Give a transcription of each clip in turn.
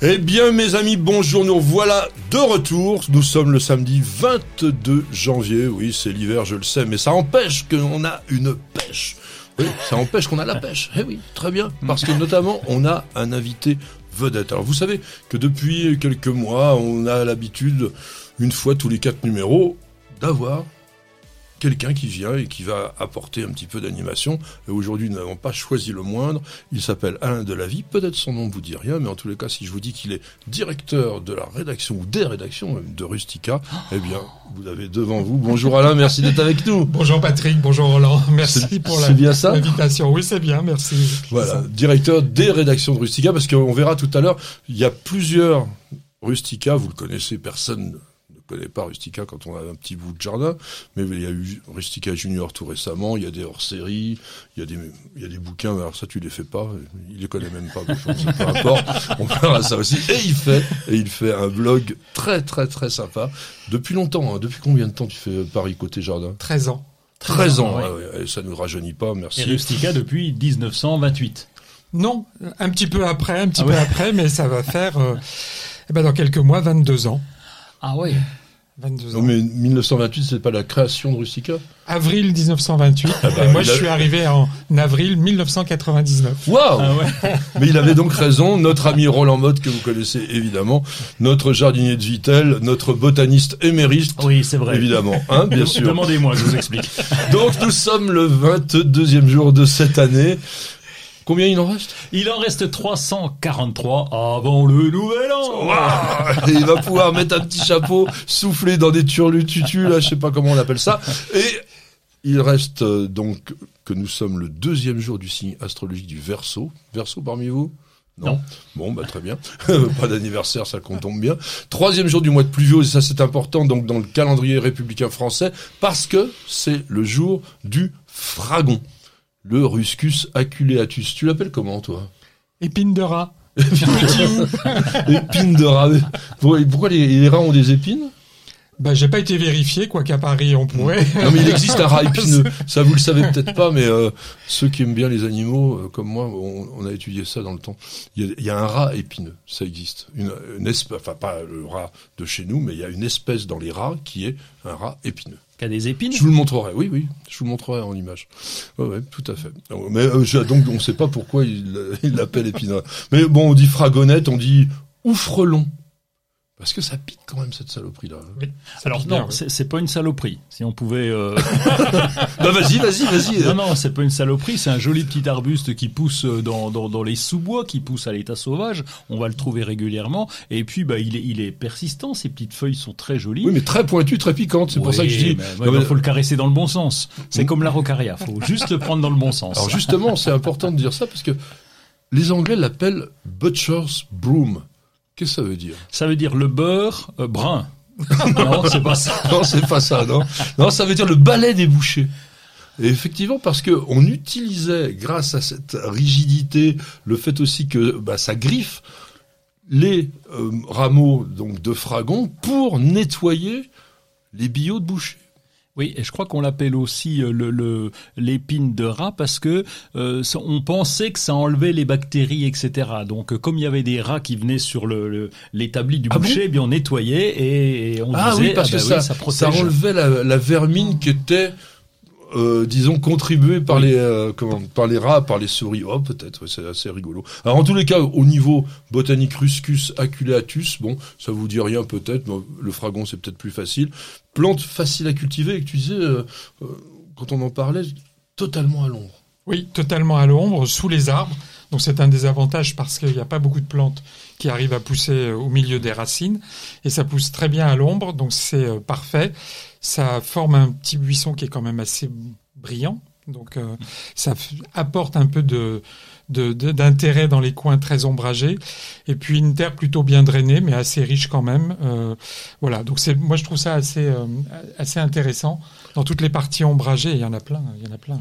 Eh bien, mes amis, bonjour. Nous voilà de retour. Nous sommes le samedi 22 janvier. Oui, c'est l'hiver, je le sais, mais ça empêche qu'on a une pêche. Oui, ça empêche qu'on a la pêche. Eh oui, très bien. Parce que notamment, on a un invité vedette. Alors, vous savez que depuis quelques mois, on a l'habitude, une fois tous les quatre numéros, d'avoir quelqu'un qui vient et qui va apporter un petit peu d'animation. Et aujourd'hui, nous n'avons pas choisi le moindre. Il s'appelle Alain Delavie. Peut-être son nom ne vous dit rien, mais en tous les cas, si je vous dis qu'il est directeur de la rédaction ou des rédactions de Rustica, eh bien, vous l'avez devant vous. Bonjour Alain, merci d'être avec nous. Bonjour Patrick, bonjour Roland. Merci pour l'invitation. Oui, c'est bien, merci. Voilà, directeur des rédactions de Rustica, parce qu'on verra tout à l'heure, il y a plusieurs Rustica, vous le connaissez, personne connais pas Rustica quand on a un petit bout de jardin, mais il y a eu Rustica Junior tout récemment, il y a des hors-séries, il y a des, il y a des bouquins, mais alors ça tu les fais pas, il les connaît même pas, peu importe, on verra ça aussi. Et il fait, et il fait un blog très très très sympa, depuis longtemps, hein. depuis combien de temps tu fais Paris côté jardin? 13 ans. 13 ans, ça ne rajeunit pas, merci. Et Rustica depuis 1928. Non, un petit peu après, un petit ah peu après, mais ça va faire, euh, eh ben dans quelques mois, 22 ans. Ah oui 22 ans. Non, mais 1928, c'est pas la création de Rustica Avril 1928. Ah bah, et moi, je suis arrivé en avril 1999. Waouh ah Mais il avait donc raison. Notre ami Roland Motte, que vous connaissez évidemment, notre jardinier de Vitel, notre botaniste émériste. Oui, c'est vrai. Évidemment, hein, bien sûr. Demandez-moi, je vous explique. donc, nous sommes le 22e jour de cette année. Combien il en reste? Il en reste 343 avant le nouvel an. il va pouvoir mettre un petit chapeau, souffler dans des turlututus, là, je sais pas comment on appelle ça. Et il reste euh, donc que nous sommes le deuxième jour du signe astrologique du Verseau. Verseau parmi vous? Non. Bon, bah très bien. pas d'anniversaire, ça compte tombe bien. Troisième jour du mois de pluvieux, et ça c'est important, donc dans le calendrier républicain français, parce que c'est le jour du fragon le Ruscus aculeatus. Tu l'appelles comment, toi? Épine de rat. épine de rat. Pourquoi les, rats ont des épines? Bah, j'ai pas été vérifié, quoi qu'à Paris on pourrait. non, mais il existe un rat épineux. Ça, vous le savez peut-être pas, mais euh, ceux qui aiment bien les animaux, euh, comme moi, on, a étudié ça dans le temps. Il y, a, un rat épineux, ça existe. Une, une espèce, enfin pas le rat de chez nous, mais il y a une espèce dans les rats qui est un rat épineux qui a des épines? Je vous le montrerai, oui, oui, je vous le montrerai en image. Oui, ouais, tout à fait. Mais euh, donc on ne sait pas pourquoi il l'appelle épinard. Mais bon, on dit fragonnette, on dit oufrelon. Parce que ça pique quand même cette saloperie là. Alors non, c'est pas une saloperie. Si on pouvait. Euh... bah vas-y, vas-y, vas-y. Non non, c'est pas une saloperie. C'est un joli petit arbuste qui pousse dans, dans, dans les sous-bois, qui pousse à l'état sauvage. On va le trouver régulièrement. Et puis bah il est il est persistant. Ses petites feuilles sont très jolies. Oui, mais très pointues, très piquantes. C'est pour ça que je dis. Il faut le caresser dans le bon sens. C'est comme la rocaria. Faut juste le prendre dans le bon sens. Alors justement, c'est important de dire ça parce que les Anglais l'appellent butcher's broom. Qu'est-ce que ça veut dire? Ça veut dire le beurre euh, brun. non, c'est pas ça. non, c'est pas ça, non. Non, ça veut dire le balai des bouchers. Et effectivement, parce que on utilisait, grâce à cette rigidité, le fait aussi que bah, ça griffe les euh, rameaux donc de fragon pour nettoyer les billots de boucher. Oui, et je crois qu'on l'appelle aussi euh, le l'épine de rat parce que euh, on pensait que ça enlevait les bactéries, etc. Donc euh, comme il y avait des rats qui venaient sur le l'établi du ah boucher, eh bien on nettoyait et, on ah disait oui, parce ah que bah ça, ça, enlevait la, la vermine qui était euh, disons contribué par les euh, comment par les rats, par les souris. Oh peut-être, c'est assez rigolo. Alors en tous les cas, au niveau botanique Ruscus aculeatus, bon, ça vous dit rien peut-être. le fragon c'est peut-être plus facile. Plante facile à cultiver et que tu disais euh, quand on en parlait, totalement à l'ombre. Oui, totalement à l'ombre, sous les arbres. Donc c'est un des avantages parce qu'il n'y a pas beaucoup de plantes qui arrivent à pousser au milieu des racines et ça pousse très bien à l'ombre, donc c'est parfait. Ça forme un petit buisson qui est quand même assez brillant. Donc euh, ça apporte un peu de- d'intérêt dans les coins très ombragés. Et puis une terre plutôt bien drainée, mais assez riche quand même. Euh, voilà. Donc c'est moi je trouve ça assez euh, assez intéressant. Dans toutes les parties ombragées, il y en a plein. Il y en a plein.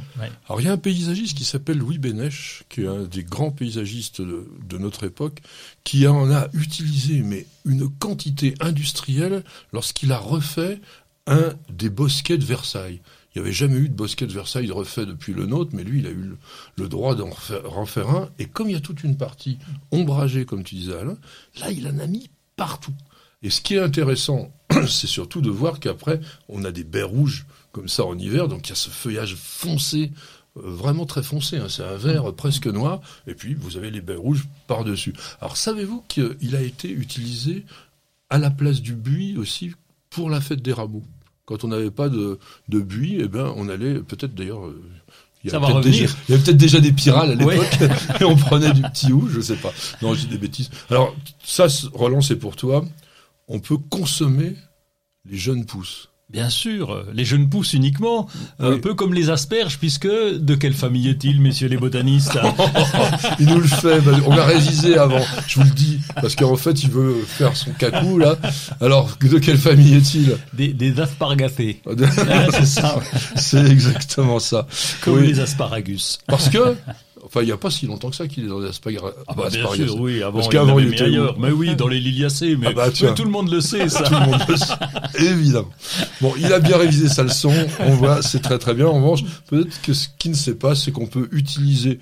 Alors il y a un paysagiste qui s'appelle Louis Bénèche, qui est un des grands paysagistes de, de notre époque, qui en a utilisé mais une quantité industrielle lorsqu'il a refait un des bosquets de Versailles. Il n'y avait jamais eu de bosquet de Versailles refait depuis le nôtre, mais lui, il a eu le, droit d'en refaire, refaire un. Et comme il y a toute une partie ombragée, comme tu disais Alain, là, il en a mis partout. Et ce qui est intéressant, c'est surtout de voir qu'après, on a des baies rouges comme ça en hiver, donc il y a ce feuillage foncé, euh, vraiment très foncé, hein, c'est un vert presque noir, et puis vous avez les baies rouges par-dessus. Alors savez-vous qu'il a été utilisé à la place du buis aussi pour la fête des rameaux? Quand on n'avait pas de, de buis, eh ben, on allait peut-être d'ailleurs... euh, il y avait va peut-être déjà- des pyrales à Ouais. l'époque, et on prenait du petit hou, je sais pas. Non, je dis des bêtises. Alors, ça, Roland, c'est pour toi. On peut consommer les jeunes pousses. Bien sûr, les jeunes pousses uniquement, un Oui. peu comme les asperges, puisque de quelle famille est-il, messieurs les botanistes Il nous le fait. bah, On a révisé avant. Je vous le dis. Parce qu'en fait, il veut faire son cacou, là. Alors, de quelle famille est-il? Des, des. Ah, c'est ça, C'est exactement ça. comme Oui. les asparagus. Parce que, enfin, il n'y a pas si longtemps que ça qu'il est dans les aspag- Ah bah bien sûr, oui, avant Parce qu'avant, il où. Mais oui, dans les liliacées, mais, Ah bah, mais tout le monde le sait, ça. Tout le monde le sait. Évidemment. Bon, il a bien révisé sa leçon. On voit, c'est très très bien. En revanche, peut-être que ce qu'il ne sait pas, c'est qu'on peut utiliser,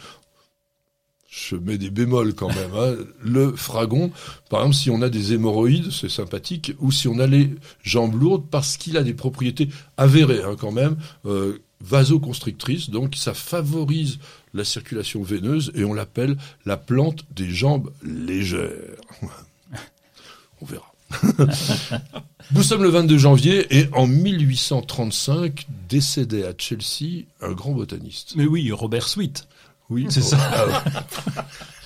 je mets des bémols quand même, hein, le fragon. Par exemple, si on a des hémorroïdes, c'est sympathique, ou si on a les jambes lourdes, parce qu'il a des propriétés avérées hein, quand même, euh, vasoconstrictrices. Donc, ça favorise la circulation veineuse et on l'appelle la plante des jambes légères. On verra. Nous sommes le 22 janvier et en 1835 décédait à Chelsea un grand botaniste. Mais oui, Robert Sweet. Oui, C'est ça. Ah.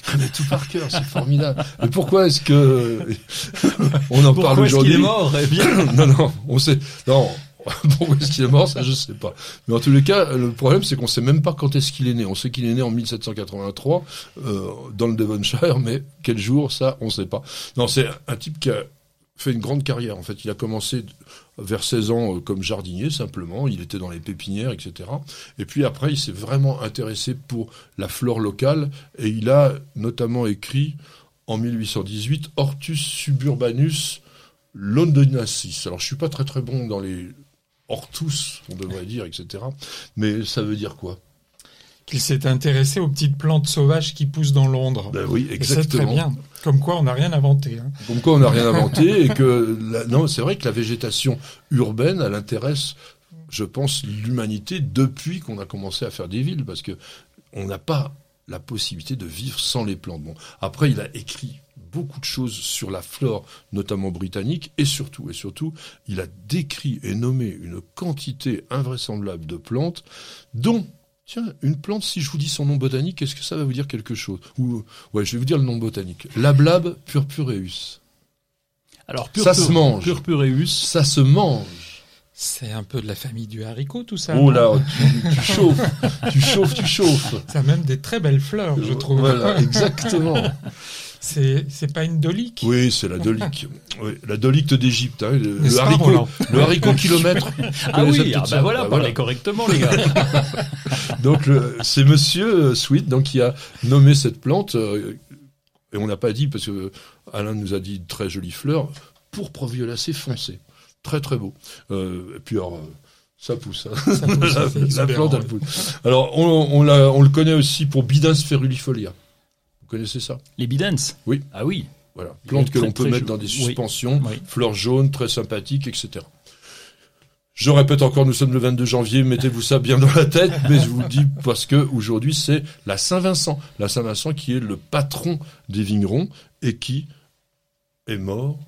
Il connaît tout par cœur, c'est formidable. Mais pourquoi est-ce que on en parle Pourquoi est-ce qu'il aujourd'hui est mort Eh bien, Non, non, on sait. Non, pourquoi est-ce qu'il est mort Ça, je sais pas. Mais en tous les cas, le problème, c'est qu'on sait même pas quand est-ce qu'il est né. On sait qu'il est né en 1783 euh, dans le Devonshire, mais quel jour, ça, on sait pas. Non, c'est un type qui a fait une grande carrière. En fait, il a commencé vers 16 ans euh, comme jardinier simplement. Il était dans les pépinières, etc. Et puis après, il s'est vraiment intéressé pour la flore locale et il a notamment écrit en 1818 Hortus suburbanus londonensis. Alors, je suis pas très très bon dans les hortus, on devrait dire, etc. Mais ça veut dire quoi? Qu'il s'est intéressé aux petites plantes sauvages qui poussent dans Londres. Ben oui, Et c'est très exactement. bien. Comme quoi, on n'a rien inventé. hein. Comme quoi, on n'a rien inventé et que la- non, c'est vrai que la végétation urbaine, elle intéresse, je pense, l'humanité depuis qu'on a commencé à faire des villes, parce que on n'a pas la possibilité de vivre sans les plantes. Bon, après, il a écrit beaucoup de choses sur la flore, notamment britannique, et surtout, et surtout, il a décrit et nommé une quantité invraisemblable de plantes, dont Tiens, une plante, si je vous dis son nom botanique, est-ce que ça va vous dire quelque chose? Ou, ouais, je vais vous dire le nom botanique. Lablabe purpureus. alors Ça se mange. Purpureus. Ça se mange. C'est un peu de la famille du haricot, tout ça. Oh là, tu, tu chauffes, tu chauffes, tu chauffes. Ça a même des très belles fleurs, je trouve. Voilà, exactement. C'est c'est pas une dolique Oui, c'est la dolique. Oui, la dolicte d'Égypte. Hein, le, haricot, le haricot kilomètre. Ah oui, ah bah voilà, Bah parlez correctement les gars. Donc le- c'est Monsieur Sweet donc qui a nommé cette plante euh, et on n'a pas dit parce que Alain nous a dit très jolie fleur pourpre violacée foncé, très très beau. Euh, et puis alors euh, ça pousse. hein. Ça pousse, la, plante elle pousse. Alors on, on, l'a- on le connaît aussi pour Bidens ferulifolia. Vous connaissez ça? Les bidens. Oui. Ah oui. Voilà, Il plante est que l'on peut mettre dans des suspensions, Oui. fleurs jaunes, très sympathiques, etc. Je répète encore, nous sommes le 22 janvier, mettez-vous ça bien dans la tête, mais je vous le dis parce que aujourd'hui c'est la Saint-Vincent, la Saint-Vincent qui est le patron des vignerons et qui est mort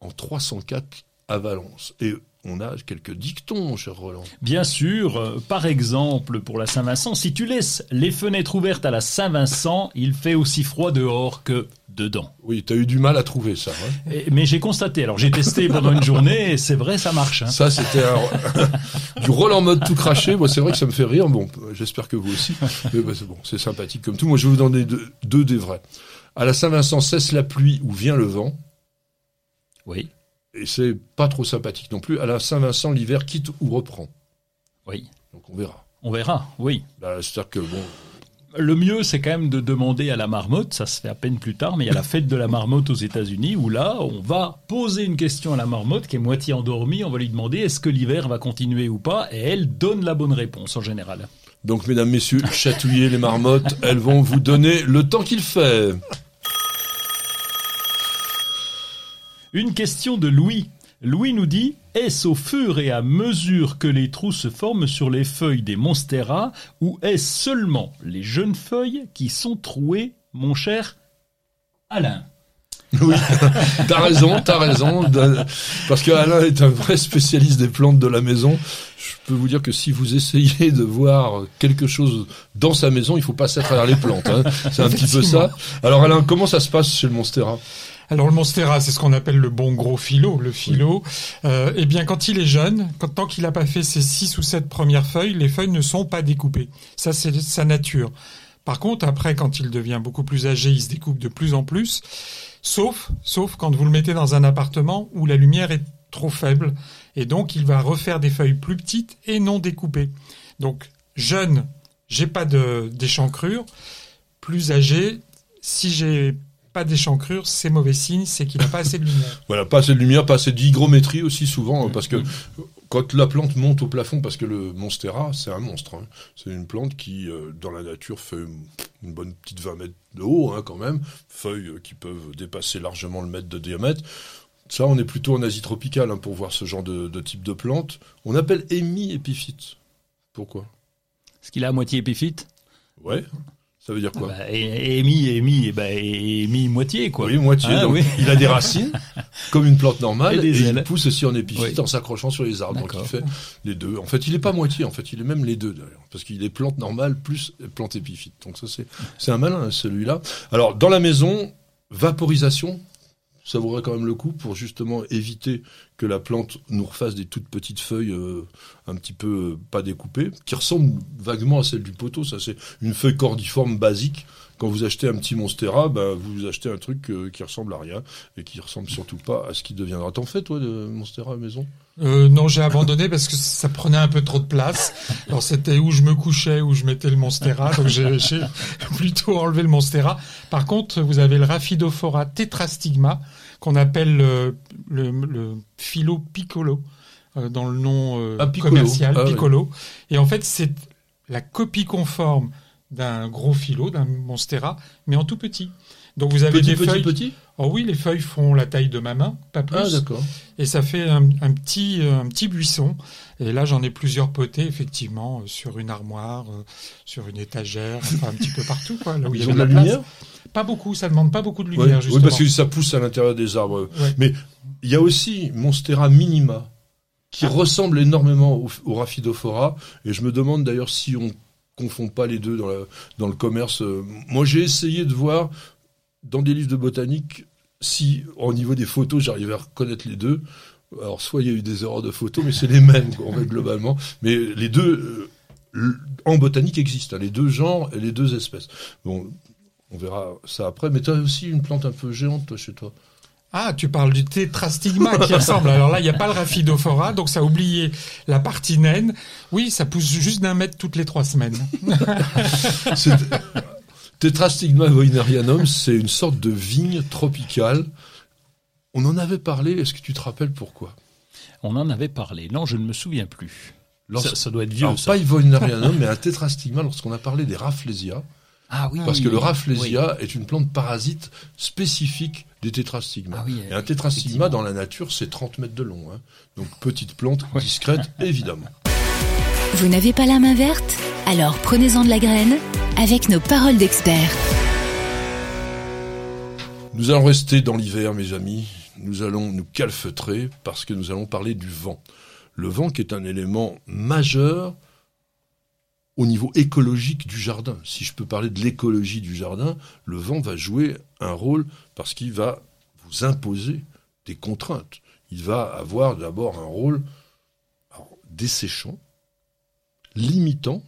en 304 à Valence. Et on a quelques dictons, cher Roland. Bien sûr, euh, par exemple, pour la Saint-Vincent, si tu laisses les fenêtres ouvertes à la Saint-Vincent, il fait aussi froid dehors que dedans. Oui, tu as eu du mal à trouver ça. hein. Et- mais j'ai constaté, alors j'ai testé pendant une journée, et c'est vrai, ça marche. hein. Ça, c'était un- du Roland mode tout craché. Moi, c'est vrai que ça me fait rire. Bon, j'espère que vous aussi. Mais bah, c'est bon, c'est sympathique comme tout. Moi, je vais vous donner deux, deux des vrais. À la Saint-Vincent, cesse la pluie ou vient le vent? Oui, Et c'est pas trop sympathique non plus. À la Saint-Vincent, l'hiver quitte ou reprend. oui, Donc, on verra. on verra, oui. C'est-à-dire que bon, Le mieux, c'est quand même de demander à la marmotte, ça se fait à peine plus tard, mais il y a la fête de la marmotte aux États-Unis où là, on va poser une question à la marmotte qui est moitié endormie, on va lui demander est-ce que l'hiver va continuer ou pas, et elle donne la bonne réponse en général. Donc, mesdames, messieurs, chatouillez les marmottes, elles vont vous donner le temps qu'il fait. Une question de Louis. Louis nous dit est-ce au fur et à mesure que les trous se forment sur les feuilles des monstera ou est-ce seulement les jeunes feuilles qui sont trouées, mon cher Alain? Oui, t'as raison, t'as raison. Parce que Alain est un vrai spécialiste des plantes de la maison. Je peux vous dire que si vous essayez de voir quelque chose dans sa maison, il faut passer à travers les plantes. hein. C'est un petit peu ça. Alors Alain, comment ça se passe chez le Monstera? Alors le monstera, c'est ce qu'on appelle le bon gros philo, le philo. Euh, eh bien, quand il est jeune, quand, tant qu'il n'a pas fait ses six ou sept premières feuilles, les feuilles ne sont pas découpées. Ça, c'est sa nature. Par contre, après, quand il devient beaucoup plus âgé, il se découpe de plus en plus. Sauf, sauf quand vous le mettez dans un appartement où la lumière est trop faible. Et donc, il va refaire des feuilles plus petites et non découpées. Donc, jeune, j'ai pas de, d'échancrure. Plus âgé, si j'ai pas d'échancrure, c'est mauvais signe, c'est qu'il n'a pas assez de lumière. Voilà, pas assez de lumière, pas assez d'hygrométrie aussi souvent, hein, parce que quand la plante monte au plafond, parce que le Monstera, c'est un monstre. hein. C'est une plante qui, euh, dans la nature, fait une bonne petite 20 mètres de haut, hein, quand même. Feuilles euh, qui peuvent dépasser largement le mètre de diamètre. Ça, on est plutôt en Asie tropicale hein, pour voir ce genre de, de type de plante. On appelle hémi-épiphyte. Pourquoi? Est-ce qu'il a à moitié épiphyte? Ouais. Ça veut dire quoi bah, et- Émis, émis, et bah, émis moitié, quoi. Oui, moitié. Ah, donc, oui. Il a des racines, comme une plante normale, Et il pousse aussi en épiphyte Oui. en s'accrochant sur les arbres. Donc il fait les deux. En fait, il est pas moitié. En fait, il est même les deux d'ailleurs, parce qu'il est plante normale plus plante épiphyte. Donc ça, c'est c'est un malin celui-là. Alors dans la maison, vaporisation. Ça vaudrait quand même le coup pour justement éviter que la plante nous refasse des toutes petites feuilles euh, un petit peu euh, pas découpées, qui ressemblent vaguement à celle du poteau. Ça, c'est une feuille cordiforme basique. Quand vous achetez un petit Monstera, ben, vous achetez un truc euh, qui ressemble à rien et qui ressemble surtout pas à ce qui deviendra. T'en fais, toi, de Monstera à la maison? Euh, non, j'ai abandonné parce que ça prenait un peu trop de place. Alors c'était où je me couchais, où je mettais le monstera, donc j'ai plutôt enlevé le monstera. Par contre, vous avez le Rhaphidophora tetrastigma qu'on appelle le, le, le philo piccolo euh, dans le nom euh, Ah, piccolo. commercial Ah, piccolo. Et en fait, c'est la copie conforme d'un gros philo, d'un monstera, mais en tout petit. Donc vous avez Petit, des petit, feuilles. petit? Oh oui, les feuilles font la taille de ma main, pas plus Ah, d'accord. et ça fait un, un petit euh, un petit buisson. Et là, j'en ai plusieurs potés effectivement euh, sur une armoire, euh, sur une étagère, enfin un petit peu partout quoi. Là où il y ont de la place. lumière? Pas beaucoup, ça demande pas beaucoup de Ouais. lumière Oui, justement. parce que ça pousse à l'intérieur des arbres. Ouais. Mais il y a aussi Monstera minima, qui Ah. ressemble énormément au, au Rhaphidophora. Et je me demande d'ailleurs si on confond pas les deux dans, le commerce. Euh, Moi, j'ai essayé de voir dans des livres de botanique si, au niveau des photos, j'arrivais à reconnaître les deux. Alors, soit il y a eu des erreurs de photos, mais c'est les mêmes, en fait, globalement. Mais les deux, euh, en botanique, existent, hein, les deux genres et les deux espèces. Bon, on verra ça après. Mais tu as aussi une plante un peu géante, toi, chez toi. Ah, tu parles du tétrastigma qui ressemble. Alors là, il n'y a pas le Rhaphidophora, donc ça a oublié la partie naine. Oui, ça pousse juste d'un mètre toutes les trois semaines. C'est- Tetrastigma voinerianum, c'est une sorte de vigne tropicale. On en avait parlé, est-ce que tu te rappelles pourquoi? On en avait parlé. Non, je ne me souviens plus. Lors- Ça, ça doit être vieux, Alors, ça. pas voinerianum, mais un tétrastigma lorsqu'on a parlé des rafflesia. Ah oui. Parce que le oui. rafflesia est une plante parasite spécifique des tétrastigmas. Ah oui, Et un tétrastigma dans la nature, c'est 30 mètres de long. hein. Donc petite plante, discrète, évidemment. Vous n'avez pas la main verte? Alors prenez-en de la graine avec nos paroles d'experts. Nous allons rester dans l'hiver, mes amis. Nous allons nous calfeutrer parce que nous allons parler du vent. Le vent qui est un élément majeur au niveau écologique du jardin. Si je peux parler de l'écologie du jardin, le vent va jouer un rôle parce qu'il va vous imposer des contraintes. Il va avoir d'abord un rôle desséchant, limitant,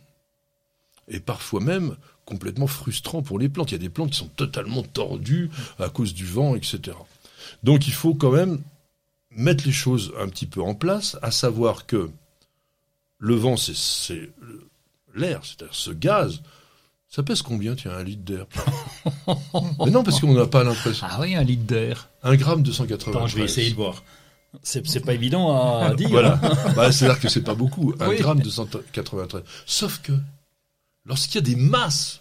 et parfois même complètement frustrant pour les plantes. Il y a des plantes qui sont totalement tordues à cause du vent, etc. Donc il faut quand même mettre les choses un petit peu en place, à savoir que le vent, c'est l'air, c'est-à-dire ce gaz. Ça pèse combien, tiens, un litre d'air? Mais non, parce qu'on n'a pas l'impression. Ah oui, un litre d'air. Un gramme de 180. Attends, je vais essayer de voir. C'est pas évident à dire. Voilà. bah, C'est-à-dire que c'est pas beaucoup. Un gramme de 193. Sauf que, lorsqu'il y a des masses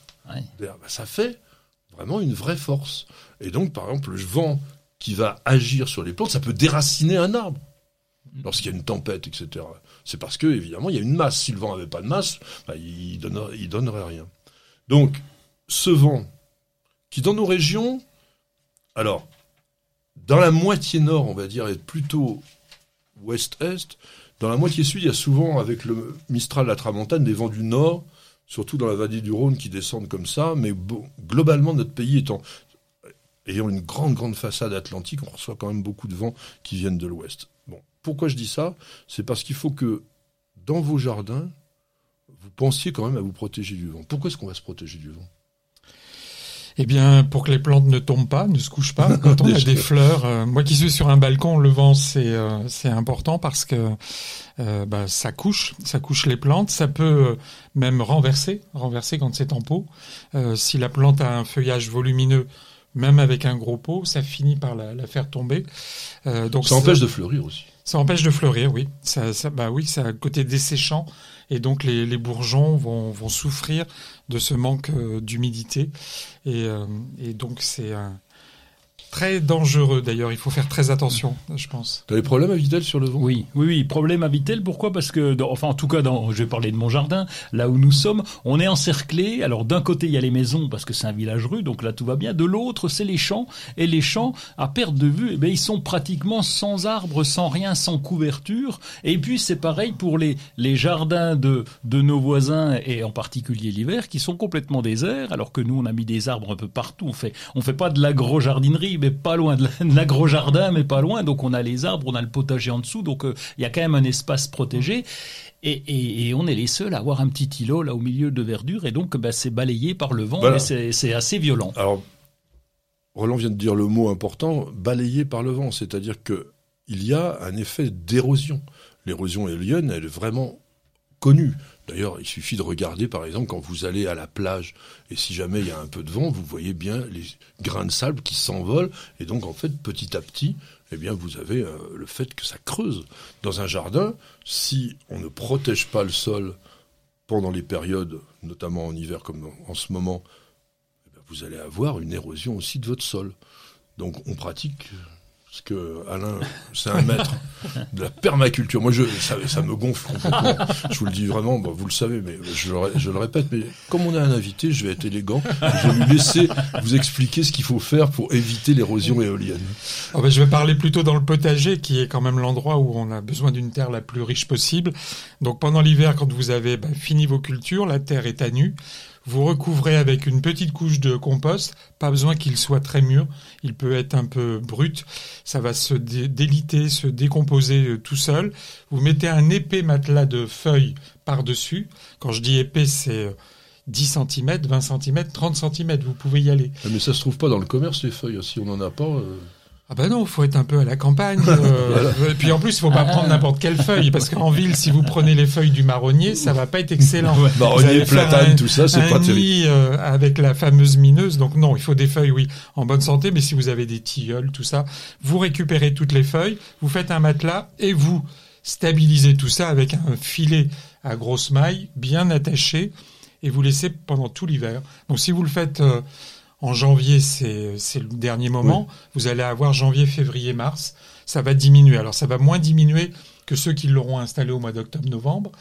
d'air, bah, ça fait vraiment une vraie force. Et donc, par exemple, le vent qui va agir sur les plantes, ça peut déraciner un arbre lorsqu'il y a une tempête, etc. C'est parce que, évidemment, il y a une masse. Si le vent n'avait pas de masse, bah, il donnerait, donnerait rien. Donc, ce vent, qui dans nos régions, alors, dans la moitié nord, on va dire, est plutôt ouest-est. Dans la moitié sud, il y a souvent, avec le Mistral, la Tramontane, des vents du nord, surtout dans la vallée du Rhône, qui descendent comme ça. Mais globalement, notre pays étant ayant une grande, grande façade atlantique, on reçoit quand même beaucoup de vents qui viennent de l'ouest. Bon, pourquoi je dis ça? C'est parce qu'il faut que dans vos jardins, vous pensiez quand même à vous protéger du vent. Pourquoi est-ce qu'on va se protéger du vent? Eh bien, pour que les plantes ne tombent pas, ne se couchent pas. Quand on a des fleurs, euh, moi qui suis sur un balcon, le vent c'est euh, c'est important parce que euh, bah, ça couche, ça couche les plantes. Ça peut même renverser, renverser quand c'est en pot. si la plante a un feuillage volumineux, même avec un gros pot, ça finit par la, la faire tomber. donc ça empêche de fleurir aussi. Ça empêche de fleurir, oui. Ça, bah oui, ça un côté desséchant et donc les, bourgeons vont, vont, souffrir de ce manque euh, d'humidité euh, et, donc c'est un, très dangereux d'ailleurs. Il faut faire très attention, je pense. Tu as des problèmes à Vitel sur le vent? Oui, oui, oui. Problème à Vitel. Pourquoi? Parce que, enfin, en tout cas, dans, je vais parler de mon jardin, là où nous sommes, on est encerclé. Alors, d'un côté, il y a les maisons parce que c'est un village rue, donc là tout va bien. De l'autre, c'est les champs. Et les champs, à perte de vue, eh bien, ils sont pratiquement sans arbres, sans rien, sans couverture. Et puis, c'est pareil pour les, les jardins de, de nos voisins et en particulier l'hiver, qui sont complètement déserts, alors que nous, on a mis des arbres un peu partout. On fait, on fait pas de mais pas loin de l'agro-jardin, mais pas loin. Donc on a les arbres, on a le potager en dessous, donc euh, il y a quand même un espace protégé. Et, on est les seuls à avoir un petit îlot là au milieu de verdure, et donc bah, c'est balayé par le vent, et c'est assez violent. Alors, Roland vient de dire le mot important, balayé par le vent, c'est-à-dire que il y a un effet d'érosion. L'érosion éolienne, elle est vraiment connue. D'ailleurs, il suffit de regarder, par exemple, quand vous allez à la plage, et si jamais il y a un peu de vent, vous voyez bien les grains de sable qui s'envolent, et donc, en fait, petit à petit, eh bien, vous avez euh, le fait que ça creuse. Dans un jardin, si on ne protège pas le sol pendant les périodes, notamment en hiver comme en ce moment, eh vous allez avoir une érosion aussi de votre sol. Donc, on pratique parce que Alain, c'est un maître de la permaculture. Moi, je, ça, me gonfle complètement. Je vous le dis vraiment, vous le savez, mais je le, répète. Mais comme on a un invité, je vais être élégant. Je vais lui laisser vous expliquer ce qu'il faut faire pour éviter l'érosion éolienne. Oh ben, je vais parler plutôt dans le potager, qui est quand même l'endroit où on a besoin d'une terre la plus riche possible. Donc pendant l'hiver, quand vous avez ben, fini vos cultures, la terre est à nu. Vous recouvrez avec une petite couche de compost, pas besoin qu'il soit très mûr, il peut être un peu brut, ça va se déliter, se décomposer euh, tout seul. Vous mettez un épais matelas de feuilles par-dessus. Quand je dis épais, c'est 10 cm, 20 cm, 30 cm, vous pouvez y aller. Ah, mais ça se trouve pas dans le commerce les feuilles, si on n'en a pas. Euh. Ah ben non, faut être un peu à la campagne. Euh, et puis en plus, il faut pas prendre n'importe quelle feuille, parce qu'en ville, si vous prenez les feuilles du marronnier, ça va pas être excellent. marronnier, platane, tout ça, c'est pas terrible. Euh, avec la fameuse mineuse, donc non, il faut des feuilles, oui, en bonne santé, mais si vous avez des tilleuls, tout ça, vous récupérez toutes les feuilles, vous faites un matelas et vous stabilisez tout ça avec un filet à grosse maille bien attaché et vous laissez pendant tout l'hiver. Donc si vous le faites... Euh, en janvier, c'est le dernier moment. Vous allez avoir janvier, février, mars. Ça va diminuer. Alors ça va moins diminuer que ceux qui l'auront installé au mois d'octobre-novembre.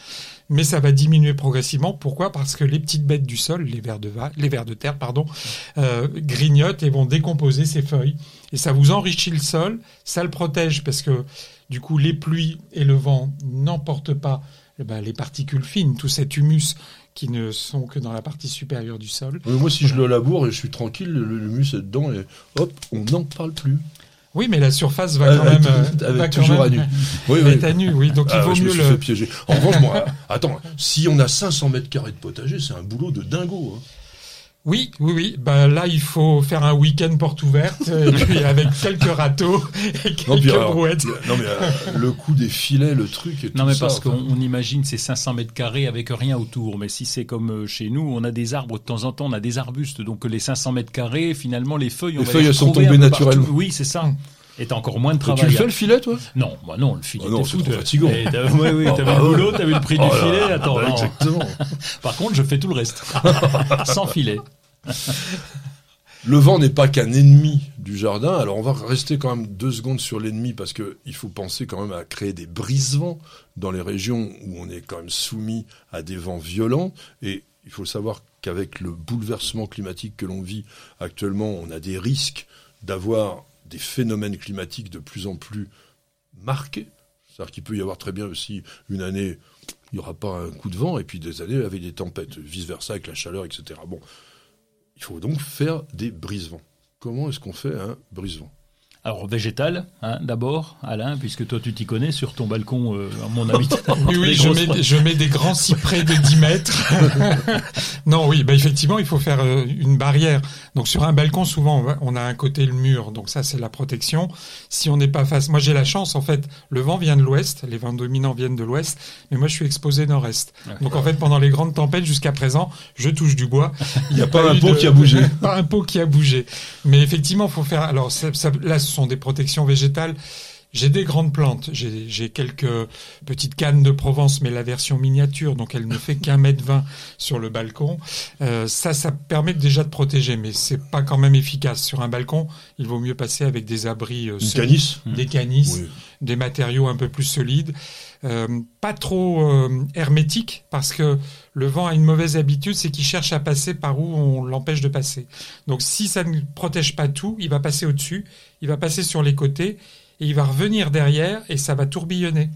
Mais ça va diminuer progressivement. Pourquoi? Parce que les petites bêtes du sol, les vers de, les vers de terre, pardon, euh, grignotent et vont décomposer ces feuilles. Et ça vous enrichit le sol, ça le protège parce que du coup les pluies et le vent n'emportent pas eh ben, les particules fines, tout cet humus qui ne sont que dans la partie supérieure du sol. moi, si je le laboure et je suis tranquille, le, humus est dedans et hop, on n'en parle plus. Oui, mais la surface va quand même. va toujours à nu. Oui, oui. à nu, oui. Donc il ah vaut mieux le. piéger. En revanche, moi, attends, si on a 500 mètres carrés de potager, c'est un boulot de dingo. Hein. Oui, oui, oui. Bah là, il faut faire un week-end porte ouverte, et puis avec quelques râteaux et quelques non, brouettes. non mais euh, le coup des filets, le truc. Et non mais parce qu'on imagine ces 500 mètres carrés avec rien autour. Mais si c'est comme euh, chez nous, on a des arbres de temps en temps, on a des arbustes. Donc les 500 mètres carrés, finalement, les feuilles, les feuilles elles sont tombées naturellement. Oui, c'est ça. Et t'as encore moins de travail. tu le fais le filet, toi? Non, bah non, le filet. Oh non, c'est trop fatigant. Oui, oui, t'avais oh, le boulot, t'avais le prix du oh filet. Attends, bah, exactement. Par contre, je fais tout le reste, sans filet. Le vent n'est pas qu'un ennemi du jardin. Alors on va rester quand même deux secondes sur l'ennemi parce que il faut penser quand même à créer des brise-vents dans les régions où on est quand même soumis à des vents violents. Et il faut savoir qu'avec le bouleversement climatique que l'on vit actuellement, on a des risques d'avoir des phénomènes climatiques de plus en plus marqués. C'est-à-dire qu'il peut y avoir très bien aussi une année, il n'y aura pas un coup de vent, et puis des années avec des tempêtes, vice-versa avec la chaleur, etc. Bon, il faut donc faire des brise-vents. Comment est-ce qu'on fait un brise-vent? Alors végétal, hein, d'abord, Alain, puisque toi tu t'y connais sur ton balcon, euh, à mon habitat. oui, oui, je mets, je mets, des grands cyprès de 10 mètres. non, oui, bah effectivement, il faut faire euh, une barrière. Donc sur un balcon, souvent, on a un côté le mur, donc ça c'est la protection. Si on n'est pas face, moi j'ai la chance, en fait, le vent vient de l'ouest, les vents dominants viennent de l'ouest, mais moi je suis exposé nord-est. Donc en fait, pendant les grandes tempêtes jusqu'à présent, je touche du bois. Il n'y a, pas, un pot qui a bougé. Pas un pot qui a bougé. Mais effectivement, il faut faire. Alors ça, ça, là, sont des protections végétales. J'ai des grandes plantes, j'ai quelques petites cannes de Provence, mais la version miniature, donc elle ne fait qu'un mètre vingt sur le balcon. Euh, ça, ça permet déjà de protéger, mais c'est pas quand même efficace. Sur un balcon, il vaut mieux passer avec des abris euh, canisses. des canisses, des matériaux un peu plus solides, pas trop euh, hermétiques, parce que le vent a une mauvaise habitude, c'est qu'il cherche à passer par où on l'empêche de passer. Donc si ça ne protège pas tout, il va passer au-dessus, il va passer sur les côtés, et il va revenir derrière, et ça va tourbillonner.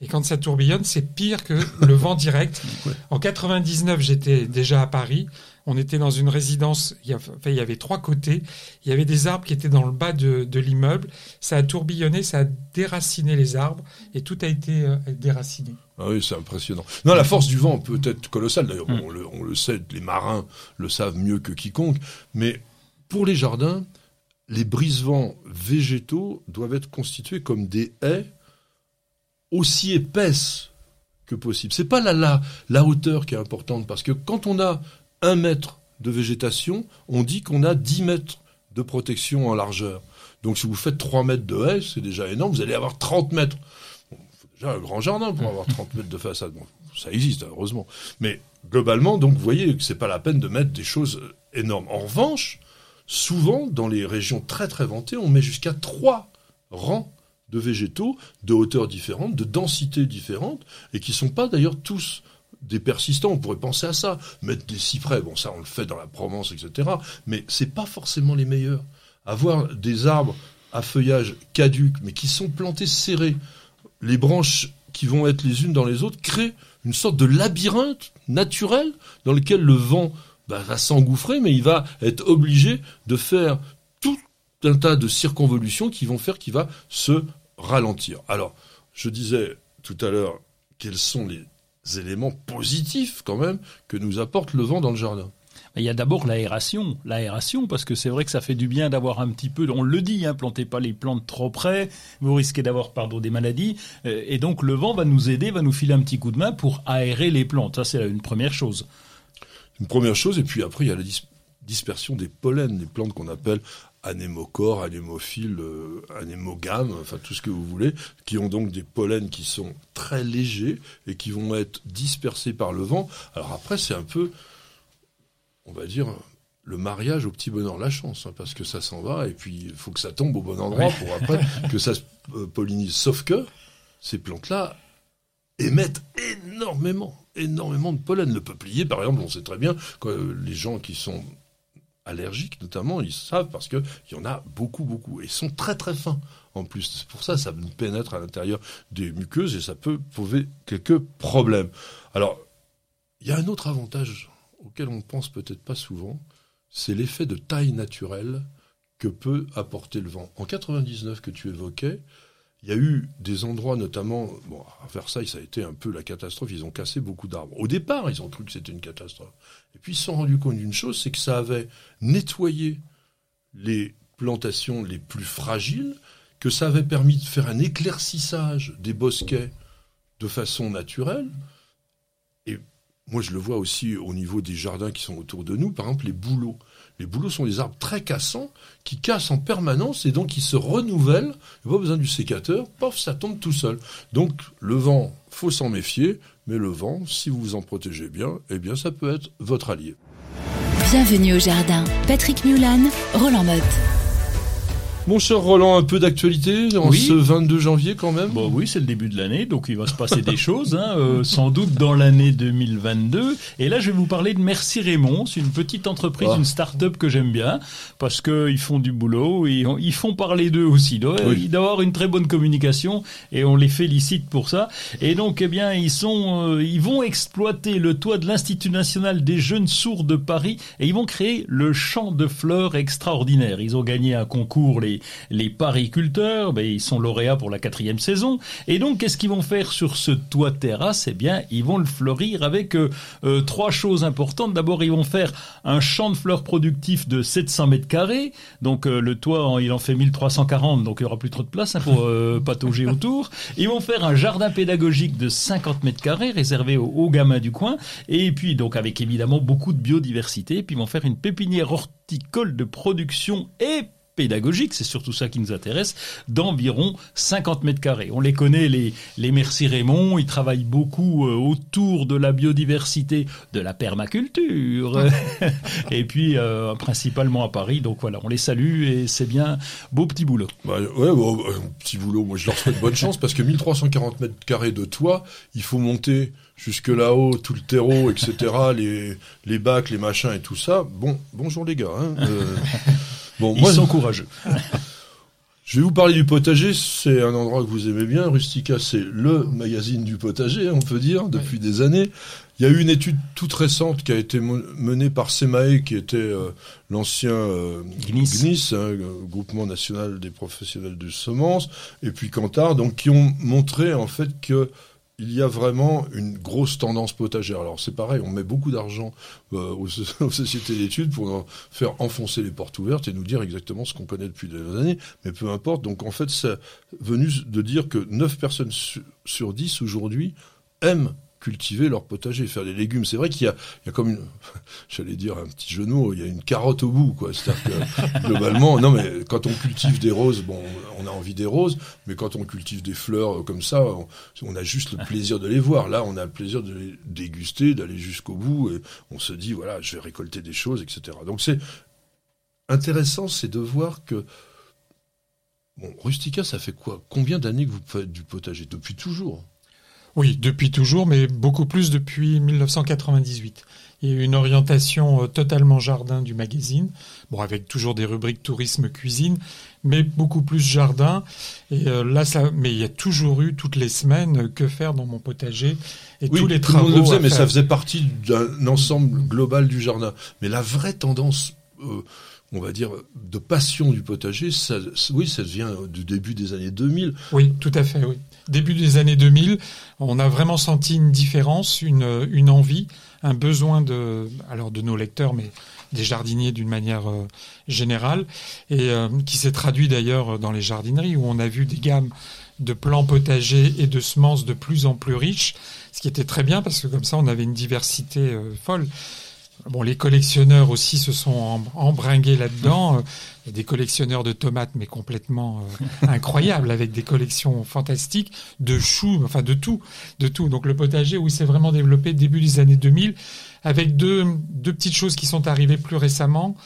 Et quand ça tourbillonne, c'est pire que le vent direct. En 99, j'étais déjà à Paris. On était dans une résidence, il y, avait trois côtés. Il y avait des arbres qui étaient dans le bas de, l'immeuble. Ça a tourbillonné, ça a déraciné les arbres et tout a été euh, déraciné. Ah oui, c'est impressionnant. Non, la force du vent peut être colossale. D'ailleurs, mm. on, le, sait, les marins le savent mieux que quiconque. Mais pour les jardins, les brise-vents végétaux doivent être constitués comme des haies aussi épaisses que possible. C'est pas la, la, la hauteur qui est importante, parce que quand on a un mètre de végétation, on dit qu'on a 10 mètres de protection en largeur. Donc si vous faites 3 mètres de haies, c'est déjà énorme, vous allez avoir 30 mètres déjà un grand jardin pour avoir 30 mètres de façade. Ça existe, heureusement. Mais globalement, donc, vous voyez que c'est pas la peine de mettre des choses énormes. En revanche, souvent, dans les régions très très ventées, on met jusqu'à trois rangs de végétaux de hauteurs différentes, de densités différentes, et qui sont pas d'ailleurs tous des persistants, on pourrait penser à ça, mettre des cyprès, bon ça on le fait dans la Provence, etc. Mais c'est pas forcément les meilleurs. Avoir des arbres à feuillage caduc, mais qui sont plantés serrés, les branches qui vont être les unes dans les autres créent une sorte de labyrinthe naturel dans lequel le vent bah, va s'engouffrer, mais il va être obligé de faire tout un tas de circonvolutions qui vont faire qu'il va se ralentir. Alors, je disais tout à l'heure quels sont les éléments positifs quand même que nous apporte le vent dans le jardin. Il y a d'abord l'aération, l'aération parce que c'est vrai que ça fait du bien d'avoir un petit peu, on le dit, hein, plantez pas les plantes trop près, vous risquez d'avoir pardon des maladies, euh, et donc le vent va nous aider, va nous filer un petit coup de main pour aérer les plantes. Ça c'est une première chose. Une première chose, et puis après il y a la dispersion des pollens, des plantes qu'on appelle anémocore, anémophile, euh, anémogame, enfin tout ce que vous voulez, qui ont donc des pollens qui sont très légers et qui vont être dispersés par le vent. Alors après, c'est un peu on va dire, le mariage au petit bonheur la chance, hein, parce que ça s'en va, et puis il faut que ça tombe au bon endroit pour après que ça se euh, pollinise. Sauf que, ces plantes-là émettent énormément, énormément de pollen. Le peuplier, par exemple, on sait très bien que les gens qui sont allergiques, notamment, ils savent parce qu'il y en a beaucoup, beaucoup. Et ils sont très, très fins en plus. C'est pour ça ça pénètre à l'intérieur des muqueuses et ça peut poser quelques problèmes. Alors, il y a un autre avantage auquel on pense peut-être pas souvent, c'est l'effet de taille naturelle que peut apporter le vent. En 99 que tu évoquais, il y a eu des endroits, notamment, à Versailles, ça a été un peu la catastrophe, ils ont cassé beaucoup d'arbres. Au départ, ils ont cru que c'était une catastrophe. Et puis ils se sont rendus compte d'une chose, c'est que ça avait nettoyé les plantations les plus fragiles, que ça avait permis de faire un éclaircissage des bosquets de façon naturelle. Et moi, je le vois aussi au niveau des jardins qui sont autour de nous, par exemple les bouleaux. Les bouleaux sont des arbres très cassants qui cassent en permanence et donc ils se renouvellent. Il n'y a pas besoin du sécateur, pof, ça tombe tout seul. Donc le vent, faut s'en méfier, mais le vent, si vous vous en protégez bien, eh bien ça peut être votre allié. Bienvenue au jardin. Patrick Mulan, Roland Motte. Mon cher Roland, un peu d'actualité en Oui. ce 22 janvier quand même. Bon oui, c'est le début de l'année, donc il va se passer des choses, hein, euh, sans doute dans l'année 2022. Et là, je vais vous parler de Merci Raymond. C'est une petite entreprise, Ah. une start-up que j'aime bien, parce que ils font du boulot, et ils font parler d'eux aussi. Oui. avoir une très bonne communication, et on les félicite pour ça. Et donc, eh bien, ils sont, euh, ils vont exploiter le toit de l'Institut national des jeunes sourds de Paris, et ils vont créer le champ de fleurs extraordinaire. Ils ont gagné un concours, les les pariculteurs, ben, ils sont lauréats pour la quatrième saison. Et donc, qu'est-ce qu'ils vont faire sur ce toit terrasse? Eh bien, ils vont le fleurir avec euh, euh, trois choses importantes. D'abord, ils vont faire un champ de fleurs productif de 700 mètres carrés. Donc, euh, le toit, il en fait 1340, donc il y aura plus trop de place hein, pour euh, patauger autour. Ils vont faire un jardin pédagogique de 50 mètres carrés réservé aux, aux gamins du coin. Et puis, donc, avec évidemment beaucoup de biodiversité. Puis, ils vont faire une pépinière horticole de production et pédagogique, c'est surtout ça qui nous intéresse, d'environ 50 mètres carrés. On les connaît, les, les Merci Raymond, ils travaillent beaucoup euh, autour de la biodiversité, de la permaculture, et puis euh, principalement à Paris. Donc voilà, on les salue et c'est bien beau petit boulot. Bah, ouais, bon, euh, petit boulot. Moi, je leur souhaite bonne chance parce que 1340 mètres carrés de toit, il faut monter jusque là-haut, tout le terreau, etc., les, les bacs, les machins et tout ça. Bon, bonjour les gars. Hein. Euh, bon, Ils moi, sont courageux. je vais vous parler du potager. C'est un endroit que vous aimez bien. Rustica, c'est le magazine du potager, on peut dire, depuis des années. Il y a eu une étude toute récente qui a été menée par Semae, qui était euh, l'ancien euh, Gnis. GNIS, hein, euh, Groupement national des professionnels de semences, et puis Kantar, donc qui ont montré en fait que il y a vraiment une grosse tendance potagère. Alors c'est pareil, on met beaucoup d'argent euh, aux, aux sociétés d'études pour faire enfoncer les portes ouvertes et nous dire exactement ce qu'on connaît depuis des années, mais peu importe. Donc en fait, c'est venu de dire que 9 personnes su- sur 10 aujourd'hui aiment cultiver leur potager, faire des légumes. C'est vrai qu'il y a, il y a comme une, j'allais dire un petit mots, il y a une carotte au bout, quoi. C'est-à-dire que globalement, non mais quand on cultive des roses, bon, on a envie des roses, mais quand on cultive des fleurs comme ça, on, on a juste le plaisir de les voir. Là, on a le plaisir de les déguster, d'aller jusqu'au bout, et on se dit voilà, je vais récolter des choses, etc. Donc c'est intéressant, c'est de voir que bon, Rustica, ça fait quoi? Combien d'années que vous faites du potager? Depuis toujours. Oui, depuis toujours, mais beaucoup plus depuis 1998. Il y a eu une orientation euh, totalement jardin du magazine, bon avec toujours des rubriques tourisme cuisine, mais beaucoup plus jardin. Et euh, là, ça, mais il y a toujours eu toutes les semaines que faire dans mon potager et Oui, tous les tout le travaux. monde le faisait, mais ça faisait partie d'un ensemble global du jardin. Mais la vraie tendance, euh, on va dire, de passion du potager, ça, oui, ça vient du début des années 2000. Oui, tout à fait, oui. Début des années 2000, on a vraiment senti une différence, une, une envie, un besoin de, alors de nos lecteurs, mais des jardiniers d'une manière euh, générale, et euh, qui s'est traduit d'ailleurs dans les jardineries où on a vu des gammes de plants potagers et de semences de plus en plus riches, ce qui était très bien parce que comme ça on avait une diversité euh, folle. Bon, les collectionneurs aussi se sont em- embringués là-dedans. Euh, Il y a des collectionneurs de tomates, mais complètement euh, incroyables, avec des collections fantastiques de choux, enfin de tout, de tout. Donc le potager, oui, s'est vraiment développé début des années 2000, avec deux, deux petites choses qui sont arrivées plus récemment.